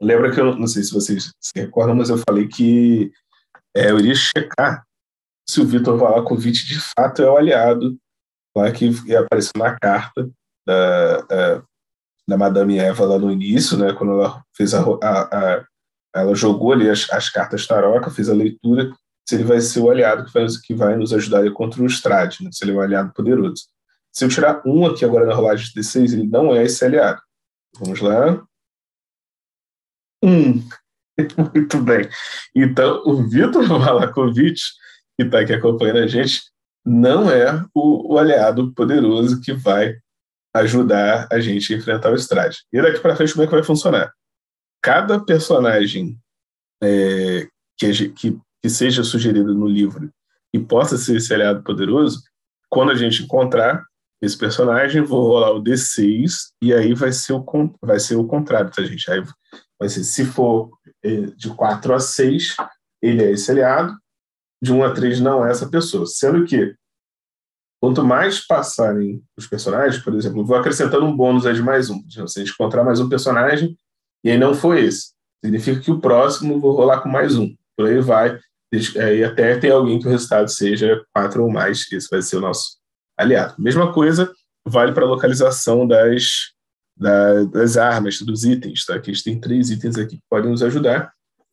lembra que eu não sei se vocês se recordam, mas eu falei que é, eu iria checar se o Vitor Valakovic de fato é o aliado lá que ia aparecer na carta da, da, da, Madame Eva lá no início, né, quando ela fez a, a, a ela jogou ali as, as cartas taroca, fez a leitura, se ele vai ser o aliado que vai, que vai nos ajudar contra o Strade, né, se ele é um aliado poderoso. Se eu tirar um aqui agora na rolagem de D6, ele não é esse aliado. Vamos lá. Um. <laughs> Muito bem. Então, o Vitor Valakovic, que está aqui acompanhando a gente, não é o, o, aliado poderoso que vai ajudar a gente a enfrentar o Strade. E daqui para frente, como é que vai funcionar? Cada personagem é, que, que, que seja sugerido no livro e possa ser esse aliado poderoso, quando a gente encontrar esse personagem, vou rolar o D6 e aí vai ser o, vai ser o contrário, tá, gente? Aí vai ser, se for é, de 4 a 6, ele é esse aliado, de 1 a 3 não é essa pessoa. Sendo que, quanto mais passarem os personagens, por exemplo, vou acrescentando um bônus aí de mais um. Se a gente encontrar mais um personagem e aí não foi esse, significa que o próximo vou rolar com mais um. Por aí vai. E até ter alguém que o resultado seja 4 ou mais, esse vai ser o nosso aliado. Mesma coisa vale para a localização das, das armas, dos itens. Tá? Aqui a gente tem três itens aqui que podem nos ajudar.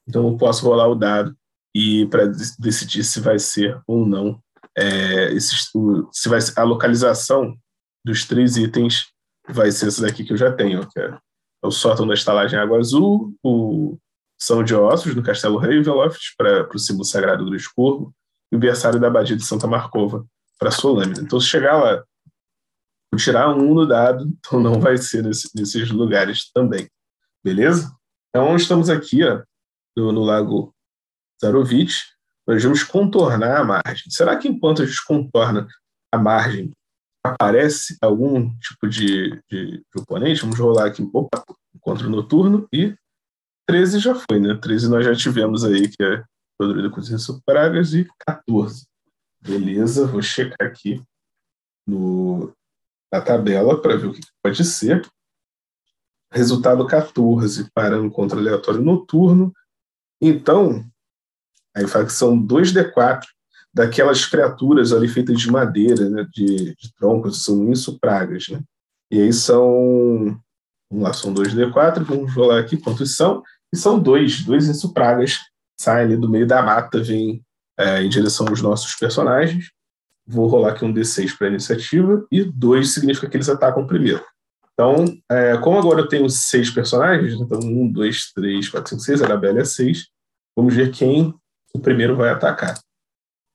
Então eu posso rolar o dado e para decidir se vai ser ou não é, se vai a localização dos três itens vai ser esse daqui que eu já tenho, que é o sótão da estalagem Água Azul, o São de Ossos do Castelo Ravenloft para o símbolo sagrado do Escorvo e o berçário da Abadia de Santa Marcova para sua lâmina. Então, se chegar lá, tirar um no dado, então não vai ser nesse, nesses lugares também. Beleza? Então, estamos aqui ó, no, no Lago Zarovich, nós vamos contornar a margem. Será que enquanto a gente contorna a margem, aparece algum tipo de, de, de oponente? Vamos rolar aqui, opa, encontro noturno e 13 já foi, né? 13 nós já tivemos aí, que é Rodrigo Cozinha Pragas, e 14. Beleza, vou checar aqui no, na tabela para ver o que pode ser. Resultado 14 para um contra aleatório noturno. Então, aí fala que são 2D4 daquelas criaturas ali feitas de madeira, né, de, de troncos, são isso pragas, né? E aí são, vamos lá, são 2D4, vamos rolar aqui quantos são, e são dois, dois isso pragas, saem ali do meio da mata, vêm é, em direção aos nossos personagens. Vou rolar aqui um D6 para iniciativa, e dois significa que eles atacam primeiro. Então, é, como agora eu tenho seis personagens, então um, dois, três, quatro, cinco, seis, a Arabelle é seis, vamos ver quem o primeiro vai atacar.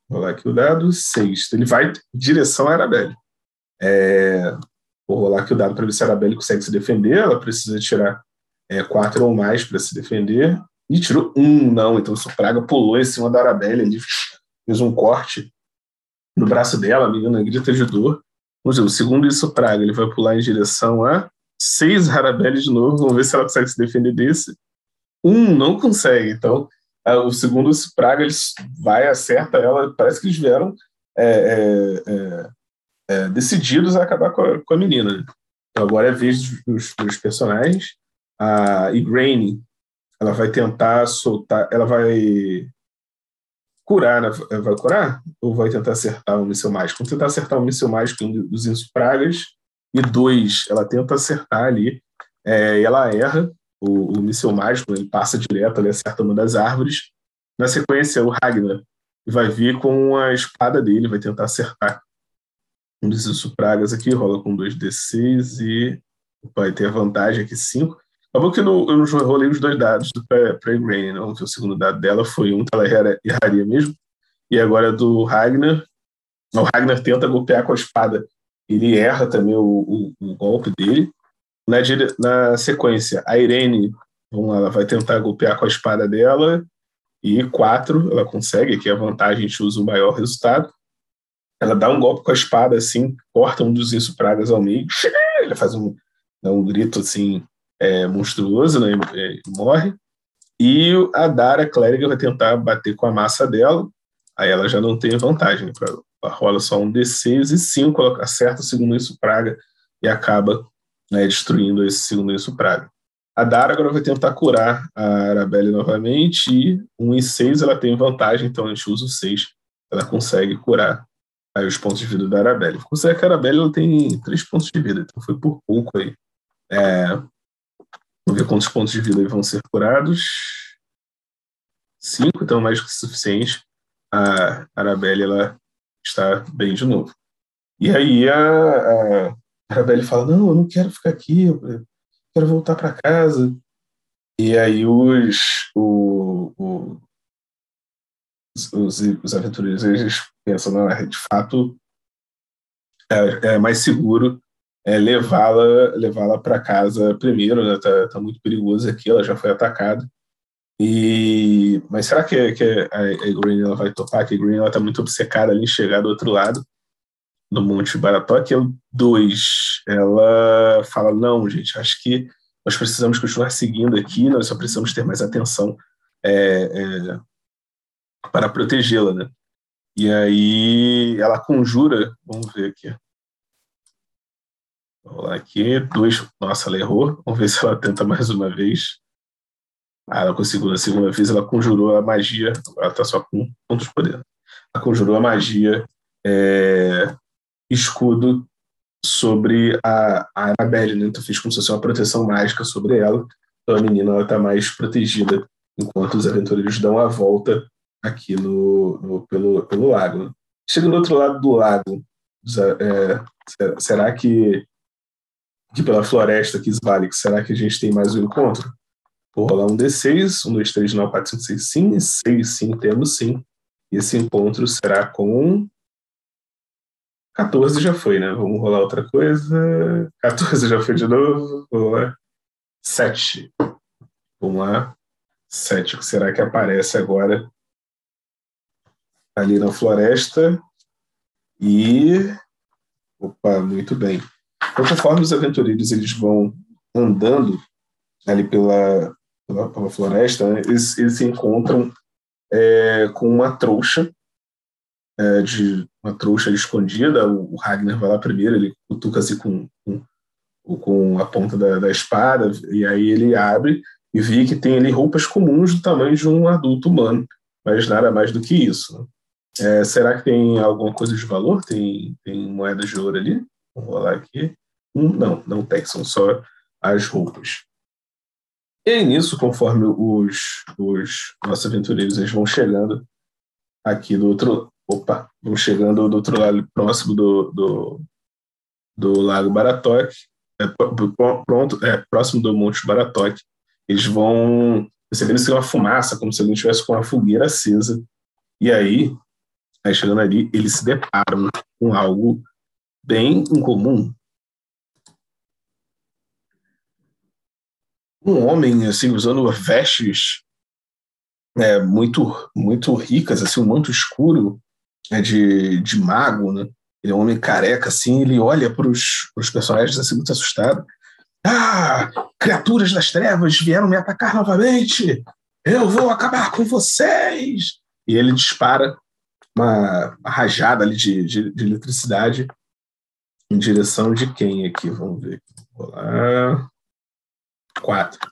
Vou rolar aqui o dado, seis. Ele vai em direção à Arabelle. É, vou rolar aqui o dado para ver se a Arabelle consegue se defender. Ela precisa tirar é, quatro ou mais para se defender. E tirou um, não. Então o Praga pulou em cima da Arabelle ali, fez um corte no braço dela, a menina grita de dor. Vamos ver, o segundo isso Praga, ele vai pular em direção a seis Arabelle de novo, vamos ver se ela consegue se defender desse. Um não consegue, então o segundo isso Praga, ele vai, acerta ela, parece que eles vieram é, é, é, é decididos a acabar com a, com a menina. Então agora é a vez dos, dos personagens. A Igraine, ela vai tentar soltar, ela vai curar, né? vai curar ou vai tentar acertar um míssil mágico? Vamos tentar acertar um míssil mágico dos Inspragas e dois, ela tenta acertar ali é, ela erra o, o míssil mágico, ele passa direto, ele acerta uma das árvores. Na sequência, o Ragnar vai vir com a espada dele, vai tentar acertar um desses pragas aqui, rola com 2d6 e vai ter vantagem aqui 5. Acabou que eu não, rolei os dois dados do Pre-Grain, não, que o segundo dado dela foi um que ela erraria mesmo, e agora do Ragnar. O Ragnar tenta golpear com a espada, ele erra também o, o, o golpe dele. Na, na, sequência, a Irene, vamos lá, ela vai tentar golpear com a espada dela, e quatro, ela consegue, aqui a vantagem, a gente usa o maior resultado. Ela dá um golpe com a espada, assim, corta um dos pragas ao meio, <laughs> ele faz um, dá um grito, assim, é, monstruoso, né? E, morre. E a Dara clériga vai tentar bater com a massa dela. Aí ela já não tem vantagem. Né? Ela rola só um D6 e 5, ela acerta o segundo isso praga e acaba né, destruindo esse segundo isso praga. A Dara agora vai tentar curar a Arabelle novamente e 1 e 6 ela tem vantagem, então a gente usa o 6. Ela consegue curar aí os pontos de vida da Arabelle. Considera que a Arabelle ela tem 3 pontos de vida, então foi por pouco aí. É, Vamos ver quantos pontos de vida vão ser curados. Cinco, então mais que o suficiente. A Arabelle ela está bem de novo. E aí a, a Arabelle fala, não, eu não quero ficar aqui, eu quero voltar para casa. E aí os, o, o, os, os aventureiros eles pensam, não, de fato é, é mais seguro é, levá-la levá-la para casa primeiro, né? tá, tá muito perigoso aqui, ela já foi atacada. E mas será que, que a, a Green ela vai topar? Que a Green ela tá muito obcecada ali em chegar do outro lado do Monte Baratok. O 2, ela fala: não, gente, acho que nós precisamos continuar seguindo aqui, nós só precisamos ter mais atenção é, é, para protegê-la, né? E aí ela conjura, vamos ver aqui. Vamos lá aqui, dois. Nossa, ela errou. Vamos ver se ela tenta mais uma vez. Ah, ela conseguiu na segunda vez, ela conjurou a magia. Ela tá só com pontos de poder. Ela conjurou a magia é, escudo sobre a, a Annabelle, né? Então fez como se fosse uma proteção mágica sobre ela. Então a menina ela tá mais protegida enquanto os aventureiros dão a volta aqui no, no pelo, pelo lago. Né? Chegando do outro lado do lago, é, será que aqui pela floresta Kisvalik, será que a gente tem mais um encontro? Vou rolar um D6, um, dois, três, nove, quatro, cinco, seis, sim, seis, sim, temos sim. E esse encontro será com 14 já foi, né? Vamos rolar outra coisa. 14 já foi de novo. Vamos lá. 7. Vamos lá. 7. Será que aparece agora ali na floresta? E. Opa, muito bem. Então, conforme os aventureiros eles vão andando ali pela, pela, pela floresta, né, eles, eles, se encontram é, com uma trouxa, é, de uma trouxa escondida. O, Ragnar vai lá primeiro, ele cutuca-se com, com, com a ponta da, da, espada, e aí ele abre e vê que tem ali roupas comuns do tamanho de um adulto humano, mas nada mais do que isso. Né? É, será que tem alguma coisa de valor? Tem, tem moedas de ouro ali? Vamos rolar aqui. Um, não, não tem, são só as roupas. E nisso, conforme os, os nossos aventureiros eles vão chegando aqui do outro. Opa, vão chegando do outro lado, próximo do, do, do Lago Baratok, é, pronto, é, próximo do Monte Baratok, eles vão percebendo se uma fumaça, como se alguém estivesse com uma fogueira acesa. E aí, aí chegando ali, eles se deparam com algo bem incomum. Um homem, assim, usando vestes é, muito, muito ricas, assim, um manto escuro é, de, de mago, né? Ele é um homem careca, assim, ele olha para os personagens, assim, muito assustado. Ah, criaturas das trevas vieram me atacar novamente! Eu vou acabar com vocês! E ele dispara uma, uma rajada ali de, de, de eletricidade em direção de quem aqui? Vamos ver. Vou lá. Quatro.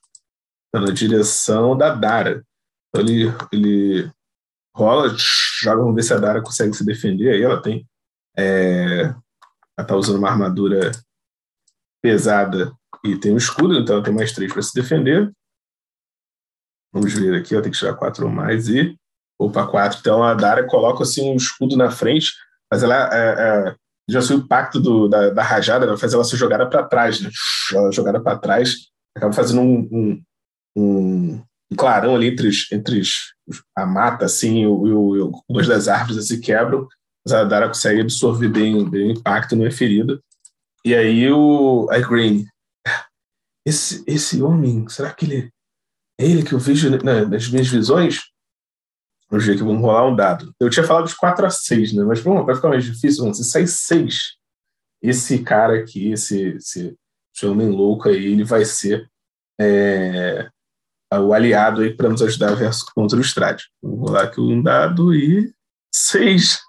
Tá na direção da Dara. Então ele, ele rola, joga, vamos ver se a Dara consegue se defender. Aí ela tem. É, ela tá usando uma armadura pesada e tem um escudo, então ela tem mais três para se defender. Vamos ver aqui, ela tem que tirar quatro ou mais e. Opa, quatro. Então a Dara coloca assim um escudo na frente, mas ela é, é, já o impacto do, da, da rajada vai fazer ela ser jogada para trás, né? Ela jogada para trás, acaba fazendo um, um, um, clarão ali entre, entre a mata, assim, e algumas das árvores assim, quebram, mas a Dara consegue absorver bem, bem o impacto, não é ferida. E aí o a Green, esse, esse homem, será que ele é ele que eu vejo nas minhas visões? Vamos ver aqui, vamos rolar um dado. Eu tinha falado de 4 a 6, né? Mas vamos, vai ficar mais difícil. Vamos, se sai 6, esse cara aqui, esse, esse, esse homem louco aí, ele vai ser é, o aliado aí para nos ajudar versus, contra o Strade. Vamos rolar aqui um dado e 6.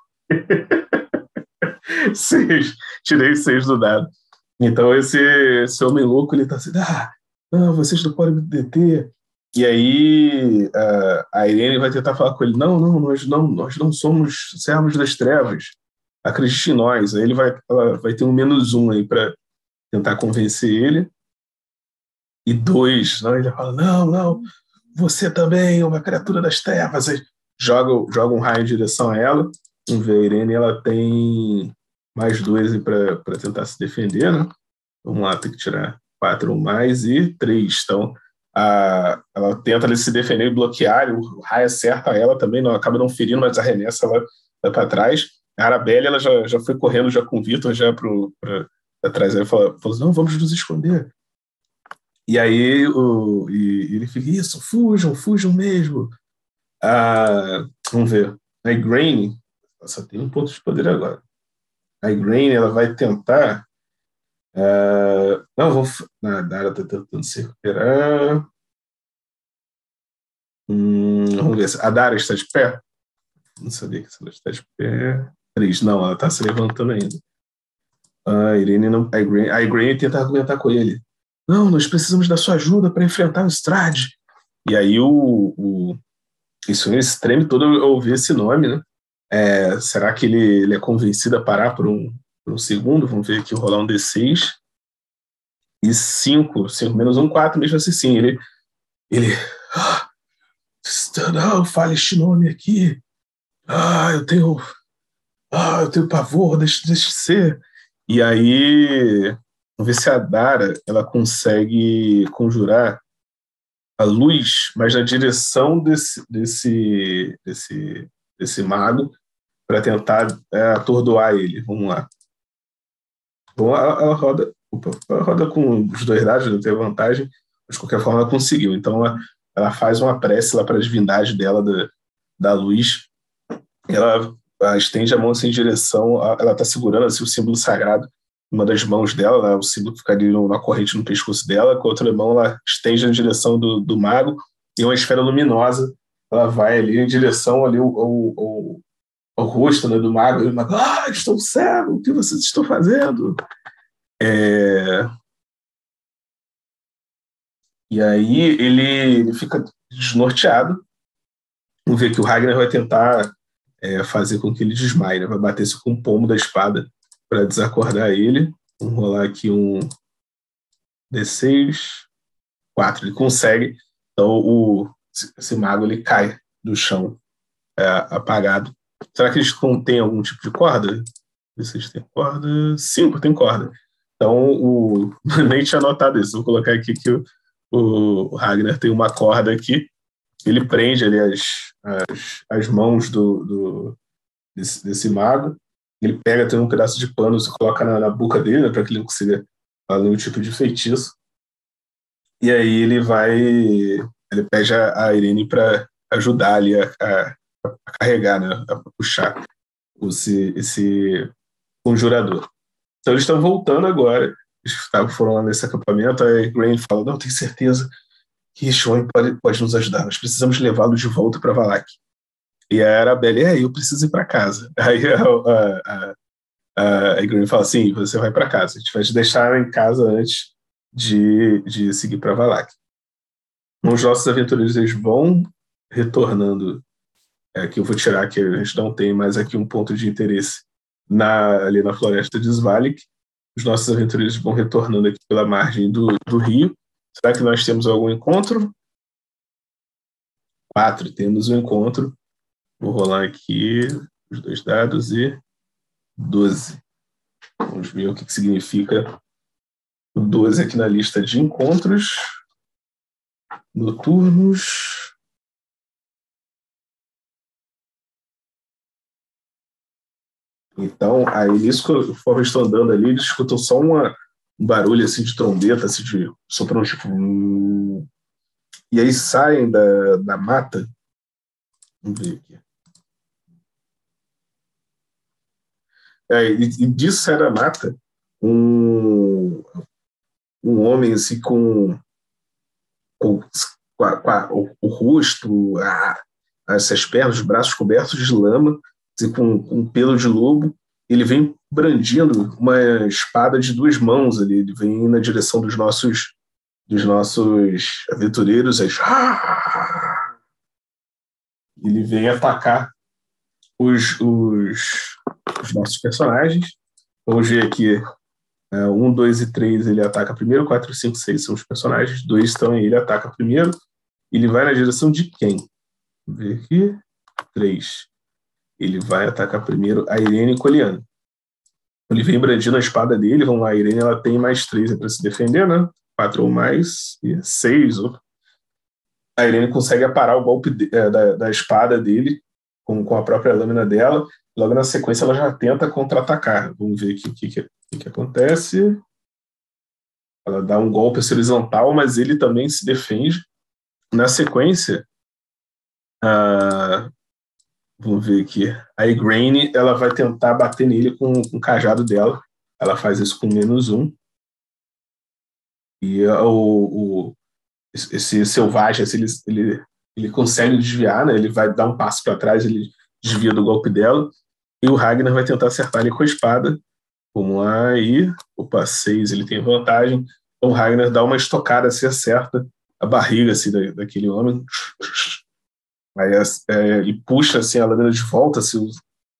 6. <laughs> Tirei 6 do dado. Então esse, esse homem louco, ele tá assim, ah, não, vocês não podem me deter, e aí a Irene vai tentar falar com ele: não, não, nós não, nós não somos servos das trevas. Acredite em nós. Aí ele vai, vai ter um menos um aí para tentar convencer ele. E dois, não, ele fala: não, não, você também é uma criatura das trevas. Aí joga, joga um raio em direção a ela. Vamos ver, a Irene ela tem mais dois para tentar se defender, né? Vamos lá, tem que tirar quatro mais e três. Então, a, ela tenta ali, se defender e bloquear, o raio acerta ela também, não acaba não ferindo, mas arremessa ela para trás. A Arabelle, ela já, já foi correndo já com o Vitor já para trás. Aí falou, falou assim, não, vamos nos esconder. E aí o, e, ele fica, isso, fujam, fujam mesmo. Ah, vamos ver. A Igraine, só tem um ponto de poder agora. A Igraine, ela vai tentar Uh, não, vou. A Dara está tentando se recuperar. Hum, vamos ver. A Dara está de pé? Não sabia que ela está de pé. Três. Não, ela está se levantando ainda. A Irene não. A Irene, tenta argumentar com ele. Não, nós precisamos da sua ajuda para enfrentar o Strade. E aí o, o isso esse treme todo eu ouvi esse nome, né? É, será que ele, ele é convencido a parar por um, no segundo, vamos ver aqui, rolar um D6. E 5, 5 menos 1, 4, mesmo assim, sim. Ele, ele, ah, não, fale este nome aqui. Ah, eu tenho, ah, eu tenho pavor, deixa, deixa ser. E aí, vamos ver se a Dara, ela consegue conjurar a luz, mas na direção desse, desse, desse, desse mago, para tentar é, atordoar ele. Vamos lá. Bom, ela, ela roda, opa, ela roda com os dois dados, não tem vantagem, mas de qualquer forma ela conseguiu. Então ela, ela faz uma prece lá para a divindade dela da, da luz. Ela, ela estende a mão assim, em direção, a, ela está segurando assim, o símbolo sagrado uma das mãos dela, né, o símbolo que fica ali na corrente no pescoço dela, com a outra mão ela estende na direção do, do mago, e uma esfera luminosa, ela vai ali em direção ali ao, ao, ao rosto né, do mago, e o mago, ah, estou cego, o que vocês estão fazendo? É... E aí ele, ele fica desnorteado, vamos ver que o Ragnar vai tentar é, fazer com que ele desmaie, né? vai bater-se com o pomo da espada para desacordar ele. Vamos rolar aqui um D6, 4, ele consegue, então o, esse mago ele cai do chão é, apagado Será que eles contêm algum tipo de corda? Vocês têm corda? Cinco tem corda. Então, o... <laughs> nem tinha notado isso. Vou colocar aqui que o, o Ragnar tem uma corda aqui. Ele prende ali as, as, as mãos do, do desse, desse, mago. Ele pega, tem um pedaço de pano e coloca na, na boca dele, né, para que ele não consiga fazer nenhum tipo de feitiço. E aí ele vai. Ele pede a, a Irene para ajudar ali a, a a carregar, né, puxar esse, esse conjurador. Então eles estão voltando agora. Eles foram lá nesse acampamento. Aí Grain fala: Não, tenho certeza que Ishon pode, pode nos ajudar. Nós precisamos levá-lo de volta para Valak. E a Arabelle, é, eu preciso ir para casa. <laughs> Aí a, a, a, a Grain fala assim: Você vai para casa. A gente vai te deixar em casa antes de, de seguir para Valak. Os nossos aventureiros eles vão retornando é, que eu vou tirar que a gente não tem mais aqui um ponto de interesse na, ali na floresta de Svalik. Os nossos aventureiros vão retornando aqui pela margem do, do rio. Será que nós temos algum encontro? Quatro, temos um encontro. Vou rolar aqui os dois dados e doze. Vamos ver o que, que significa o 12 aqui na lista de encontros noturnos. Então, aí nisso que eu estou andando ali, eles escutam só uma, um barulho assim de trombeta, assim, de soprando tipo. E aí saem da, da mata. Vamos ver aqui. É, e, e disso sai da mata um, um homem assim com, com, com, a, com a, o, o, rosto, a, essas pernas, os braços cobertos de lama, com, com pelo de lobo, ele vem brandindo uma espada de duas mãos ali, ele vem na direção dos nossos dos nossos aventureiros, ele vem atacar os, os, os, nossos personagens. Vamos ver aqui, é, um, dois e três ele ataca primeiro, quatro, cinco, seis são os personagens, dois estão aí, ele ataca primeiro, ele vai na direção de quem? Vamos ver aqui, três ele vai atacar primeiro a Irene Coliano. Ele vem brandindo a espada dele, vamos lá, a Irene ela tem mais três para se defender, né? Quatro ou mais, e seis. A Irene consegue aparar o golpe de, é, da, da, espada dele com, com a própria lâmina dela. Logo na sequência ela já tenta contra-atacar. Vamos ver o que, que, que, que acontece. Ela dá um golpe horizontal, mas ele também se defende. Na sequência, a, vamos ver aqui, a Igraine, ela vai tentar bater nele com, com o cajado dela. Ela faz isso com menos um. E o, o esse selvagem, assim, ele, ele, ele consegue desviar, né? Ele vai dar um passo para trás, ele desvia do golpe dela. E o Ragnar vai tentar acertar ele com a espada. Vamos lá, aí. Opa, seis, ele tem vantagem. Então o Ragnar dá uma estocada, se assim, acerta a barriga assim, da, daquele homem. Aí é, ele puxa assim, a lâmina de volta, assim, o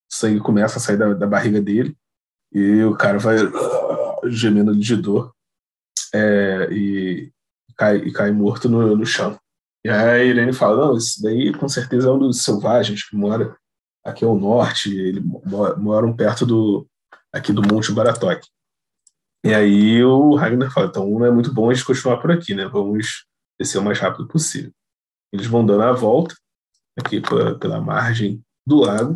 sangue começa a sair da, da barriga dele. E o cara vai uh, gemendo de dor é, e, cai, e cai morto no, no chão. E aí a Irene fala: Não, isso daí com certeza é um dos selvagens que mora aqui ao norte, eles moram perto do, aqui do Monte Baratok. E aí o Ragnar fala: Então não é muito bom a gente continuar por aqui, né? Vamos descer o mais rápido possível. Eles vão dando a volta aqui pra, pela margem do lago.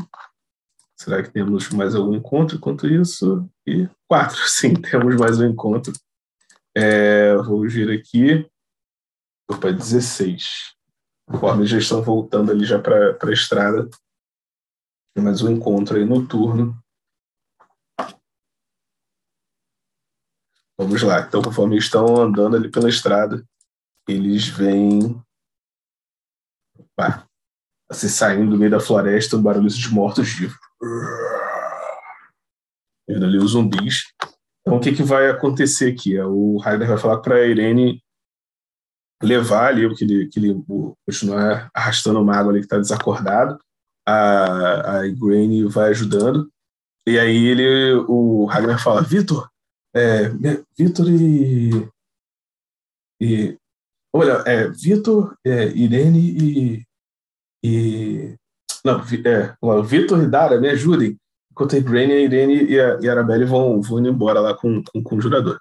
Será que temos mais algum encontro enquanto isso? E quatro, <laughs> sim, temos mais um encontro. É, vou vir aqui para 16. Conforme já estão voltando ali já para a estrada. Tem mais um encontro aí noturno. Vamos lá. Então, conforme estão andando ali pela estrada, eles vêm. Opa, assim, saindo do meio da floresta, um barulho de mortos-vivos. Vendo ali os zumbis. Então, o que, que vai acontecer aqui? É, o Ryder vai falar para a Irene levar ali, que ele, que ele continuar arrastando o mago ali que está desacordado. A, a Igraine vai ajudando. E aí ele, o Ragnar fala, Vitor, é, Vitor e, e olha, é, Vitor, é, Irene e, e não, é, o Vitor e Dara me ajudem. Enquanto a Igraine, a Irene e a, e a Arabelle vão, vão indo embora lá com, com o conjurador.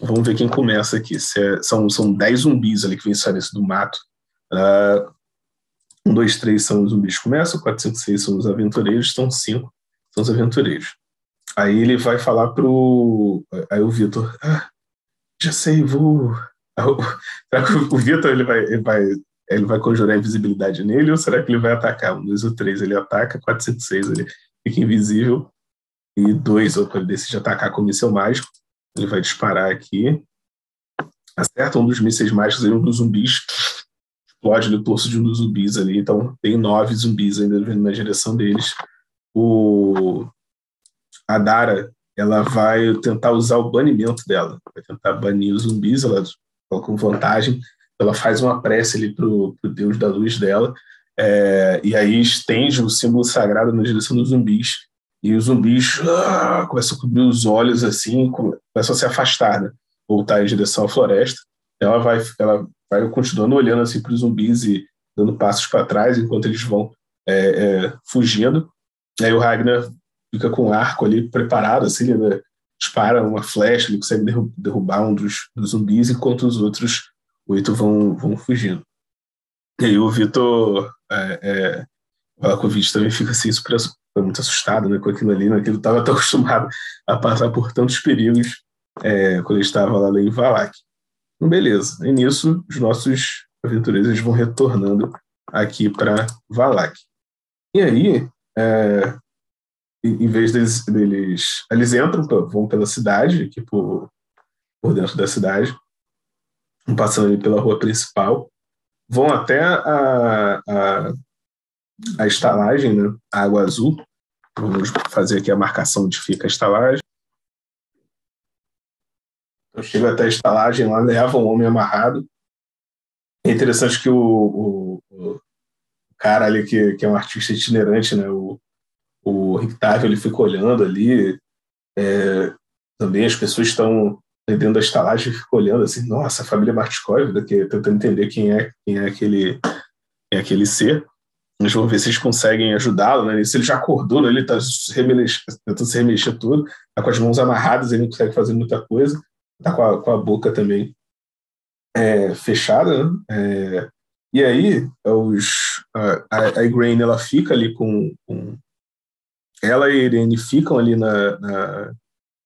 Vamos ver quem começa aqui. É, são, são 10 zumbis ali que vem saindo do mato. Uh, um, dois, três são os zumbis que começam, quatro, cinco, seis são os aventureiros, estão cinco são os aventureiros. Aí ele vai falar pro. Aí o Vitor, ah, já sei, vou. <laughs> Que <laughs> o Vitor ele vai, ele, vai, ele vai conjurar invisibilidade nele ou será que ele vai atacar? Um, dois ou três ele ataca, quatro, cinco, seis ele fica invisível. E dois, ou ele decide atacar com míssil mágico. Ele vai disparar aqui. Acerta um dos mísseis mágicos em um dos zumbis. Explode no torso de um dos zumbis ali. Então tem nove zumbis ainda vindo na direção deles. O... A Dara ela vai tentar usar o banimento dela. Vai tentar banir os zumbis. Ela, com vantagem. Ela faz uma prece ali pro, pro deus da luz dela. É, e aí estende o símbolo sagrado na direção dos zumbis. E os zumbis ah, começam a cobrir os olhos assim, começam a se afastar, né? voltar em direção à floresta. Ela vai, ela vai continuando olhando assim para os zumbis e dando passos para trás enquanto eles vão é, é, fugindo. E aí o Ragnar fica com o arco ali preparado, assim, né? dispara uma flecha, ele consegue derrubar um dos, dos zumbis, enquanto os outros oito vão, vão fugindo. E aí o Vitor, é, é, Valakovic também fica assim super muito assustado né, com aquilo ali, né, que ele estava <laughs> tão acostumado a passar por tantos perigos é, quando ele estava lá em Valak. Então, beleza. E nisso, os nossos aventureiros vão retornando aqui para Valak. E aí, é, em vez deles, deles, Eles entram, vão pela cidade, aqui por, por dentro da cidade, passando ali pela rua principal, vão até a, a a estalagem, né? a água azul. Vamos fazer aqui a marcação onde fica a estalagem. Eu chego até a estalagem, lá leva um homem amarrado. É interessante que o, o, o cara ali, que, que é um artista itinerante, né? o, o Rictávio, ele fica olhando ali. É, também as pessoas estão dentro da estalagem ficam olhando assim, nossa, a família Martikov, tentando entender quem é, quem é aquele, quem é aquele ser. Eles vão ver se eles conseguem ajudá-lo, né? Se ele já acordou, né? ele está tentando se remexer todo, está com as mãos amarradas, ele não consegue fazer muita coisa, está com, com a, boca também é, fechada, né? É, e aí, os, a, a Igraine, ela fica ali com, com, Ela e a Irene ficam ali na, na,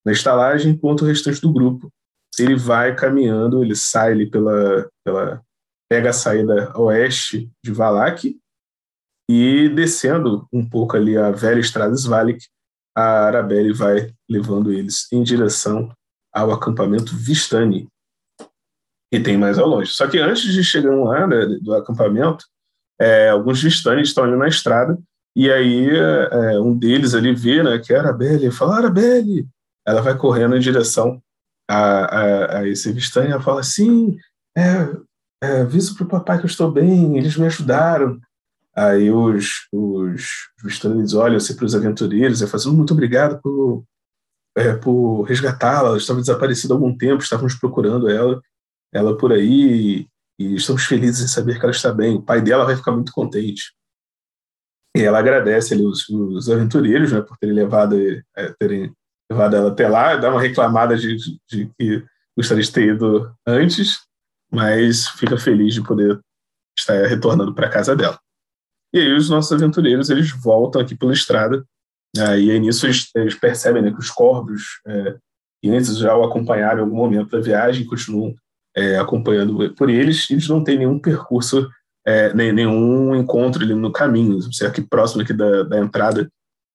na estalagem, enquanto o restante do grupo ele vai caminhando, ele sai ali pela, pela pega a saída oeste de Valak e descendo um pouco ali a velha estrada Svalik, a Arabelle vai levando eles em direção ao acampamento Vistani, que tem mais ao longe. Só que antes de chegar lá né, do acampamento, é, alguns Vistani estão ali na estrada e aí é, um deles ali vê né, que é a Arabelle e fala, Arabelle! Ela vai correndo em direção a, a, a esse Vistani e fala, sim, é, é, aviso para o papai que eu estou bem, eles me ajudaram. Aí os, os, os olham assim para os aventureiros e falam, muito obrigado por, é, por resgatá-la, ela estava desaparecida há algum tempo, estávamos procurando ela, ela por aí, e, e estamos felizes em saber que ela está bem. O pai dela vai ficar muito contente. E ela agradece ali, os, os aventureiros né, por terem levado, é, terem levado ela até lá, dá uma reclamada de, de, de que gostaria de ter ido antes, mas fica feliz de poder estar retornando para casa dela. E aí os nossos aventureiros eles voltam aqui pela estrada, né, e aí nisso eles, eles percebem né, que os corvos, é, e antes já o acompanharam em algum momento da viagem, continuam é, acompanhando por eles, e eles não têm nenhum percurso, é, nem, nenhum encontro ali no caminho. Você aqui próximo aqui da, da entrada,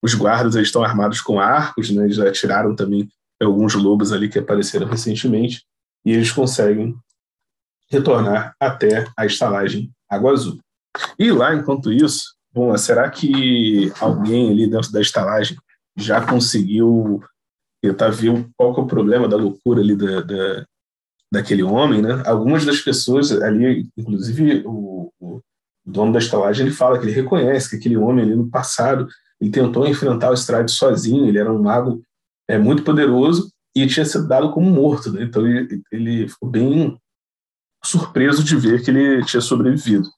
os guardas eles estão armados com arcos, né, eles atiraram também alguns lobos ali que apareceram recentemente, e eles conseguem retornar até a estalagem Água Azul. E lá, enquanto isso, bom, será que alguém ali dentro da estalagem já conseguiu tentar ver qual que é o problema da loucura ali da, da, daquele homem, né? Algumas das pessoas ali, inclusive o, o dono da estalagem, ele fala que ele reconhece que aquele homem ali no passado ele tentou enfrentar o Strade sozinho, ele era um mago é, muito poderoso e tinha sido dado como morto, né? Então ele, ele ficou bem surpreso de ver que ele tinha sobrevivido.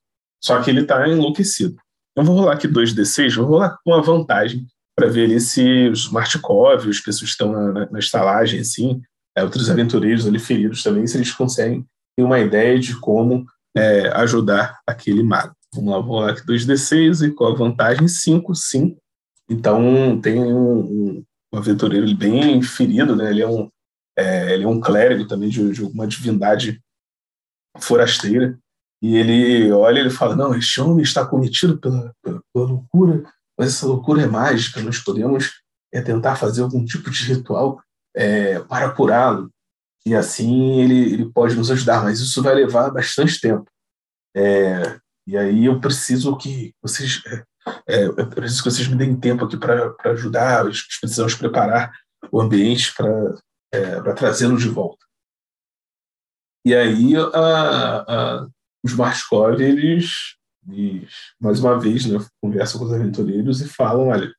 Só que ele está enlouquecido. Eu vou rolar aqui 2d6, vou rolar com uma vantagem para ver ali se os Martikov, as pessoas que estão na, na, na estalagem, assim, é, outros aventureiros ali feridos também, se eles conseguem ter uma ideia de como é, ajudar aquele mago. Vamos lá, vou rolar aqui 2d6 e com a vantagem 5, sim. Então tem um, um, aventureiro bem ferido, né? Ele é um, é, ele é um clérigo também de, de uma divindade forasteira. E ele olha e fala: Não, este homem está cometido pela, pela, pela, loucura, mas essa loucura é mágica. Nós podemos é, tentar fazer algum tipo de ritual é, para curá-lo. E assim ele, ele pode nos ajudar, mas isso vai levar bastante tempo. É, e aí eu preciso que vocês. É, eu preciso que vocês me deem tempo aqui para ajudar. Precisamos preparar o ambiente para é, trazê-lo de volta. E aí a, a, os Marskov, eles, eles, mais uma vez, né, conversam com os aventureiros e falam, olha,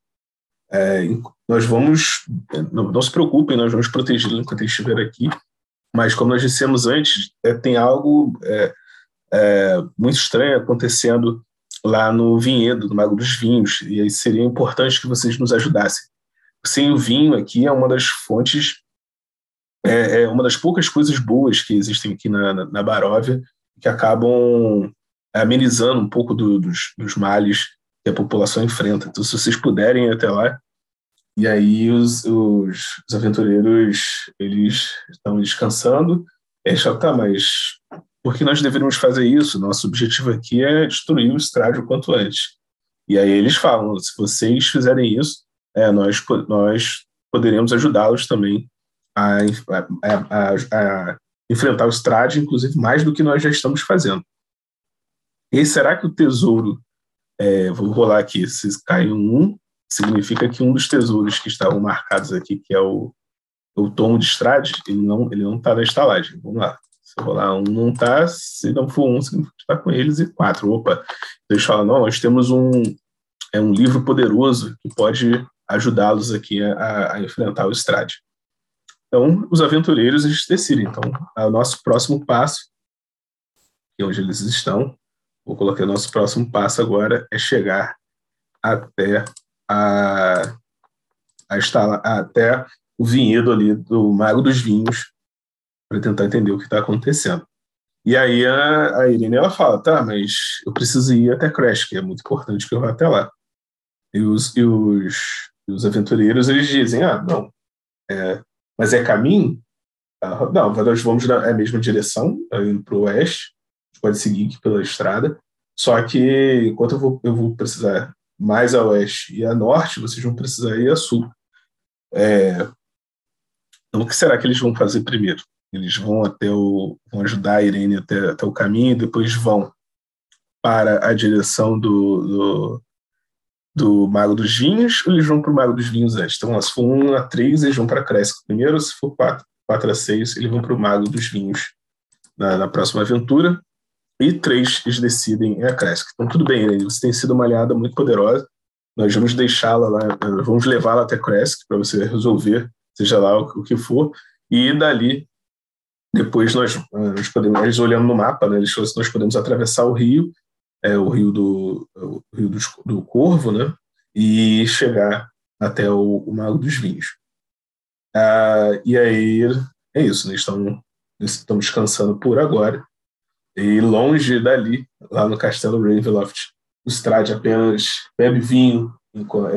é, nós vamos, não, não, se preocupem, nós vamos protegê-lo enquanto ele estiver aqui, mas como nós dissemos antes, é, tem algo é, é, muito estranho acontecendo lá no vinhedo, no Mago dos Vinhos, e aí seria importante que vocês nos ajudassem. Sem o vinho aqui é uma das fontes, é, é uma das poucas coisas boas que existem aqui na, na, na Baróvia, que acabam amenizando um pouco do, dos, dos males que a população enfrenta. Então, se vocês puderem ir até lá, e aí os, os, os aventureiros eles estão descansando, é só tá, mas por que nós deveríamos fazer isso? Nosso objetivo aqui é destruir o estádio o quanto antes. E aí eles falam, se vocês fizerem isso, é, nós, nós poderemos ajudá-los também a, a, a, a enfrentar o Strade, inclusive mais do que nós já estamos fazendo. E será que o tesouro, é, vou rolar aqui, se cai um, significa que um dos tesouros que estavam marcados aqui, que é o, o de Strade, ele não ele não está na estalagem. Vamos lá. Se rolar um, não está. Se não for um, significa que está com eles. E quatro. Opa. Eles falam, não, nós temos um, é um livro poderoso que pode ajudá-los aqui a, a, enfrentar o Strade. Então, os aventureiros eles decidem. Então, o nosso próximo passo, que é onde eles estão, vou colocar nosso próximo passo agora é chegar até a, a estar até o vinhedo ali do Mago dos Vinhos para tentar entender o que está acontecendo. E aí a, a Irene ela fala, tá, mas eu preciso ir até Crash, que é muito importante que eu vá até lá. E os, e os, e os aventureiros eles dizem, ah, não, é, mas é caminho? Ah, não, nós vamos na é mesma direção, tá indo para o oeste, a gente pode seguir aqui pela estrada, só que enquanto eu vou, eu vou precisar mais a oeste e a norte, vocês vão precisar ir a sul. É, então, o que será que eles vão fazer primeiro? Eles vão até o vão ajudar a Irene até, até o caminho, e depois vão para a direção do, do, do Mago dos Vinhos, ou eles vão para o Mago dos Vinhos antes? Então, se for 1 a 3, eles vão para a Cresco primeiro, se for 4, 4 a 6, eles vão para o Mago dos Vinhos na, na, próxima aventura. E 3, eles decidem a Cresco. Então, tudo bem, Irene, você tem sido uma aliada muito poderosa. Nós vamos deixá-la lá, vamos levá-la até Cresco para você resolver, seja lá o, o que for. E dali depois nós, ah, nós podemos, eles olhando no mapa, né, eles, nós podemos atravessar o rio, é, o rio do, o rio do, do Corvo, né, e chegar até o, o Mago dos Vinhos. Ah, e aí é isso, né, estão, estão descansando por agora. E longe dali, lá no castelo Ravenloft, o Strade apenas bebe vinho,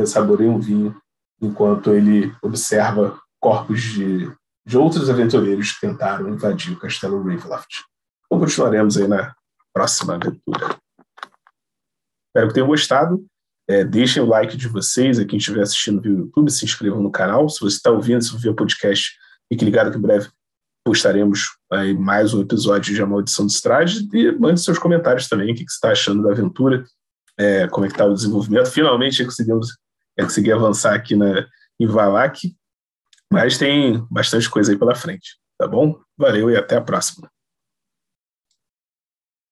saboreia um vinho, enquanto ele observa corpos de de outros aventureiros que tentaram invadir o castelo Ravenloft. Então continuaremos aí na próxima aventura. Espero que tenham gostado. É, deixem o like de vocês, a quem estiver assistindo via YouTube, se inscrevam no canal. Se você está ouvindo, se via podcast, fique ligado que em breve postaremos aí mais um episódio de A Maldição do Strade e mande seus comentários também, o que, você está achando da aventura, é, como é que está o desenvolvimento. Finalmente conseguimos é, conseguir avançar aqui na, em Valak, mas tem bastante coisa aí pela frente, tá bom? Valeu e até a próxima.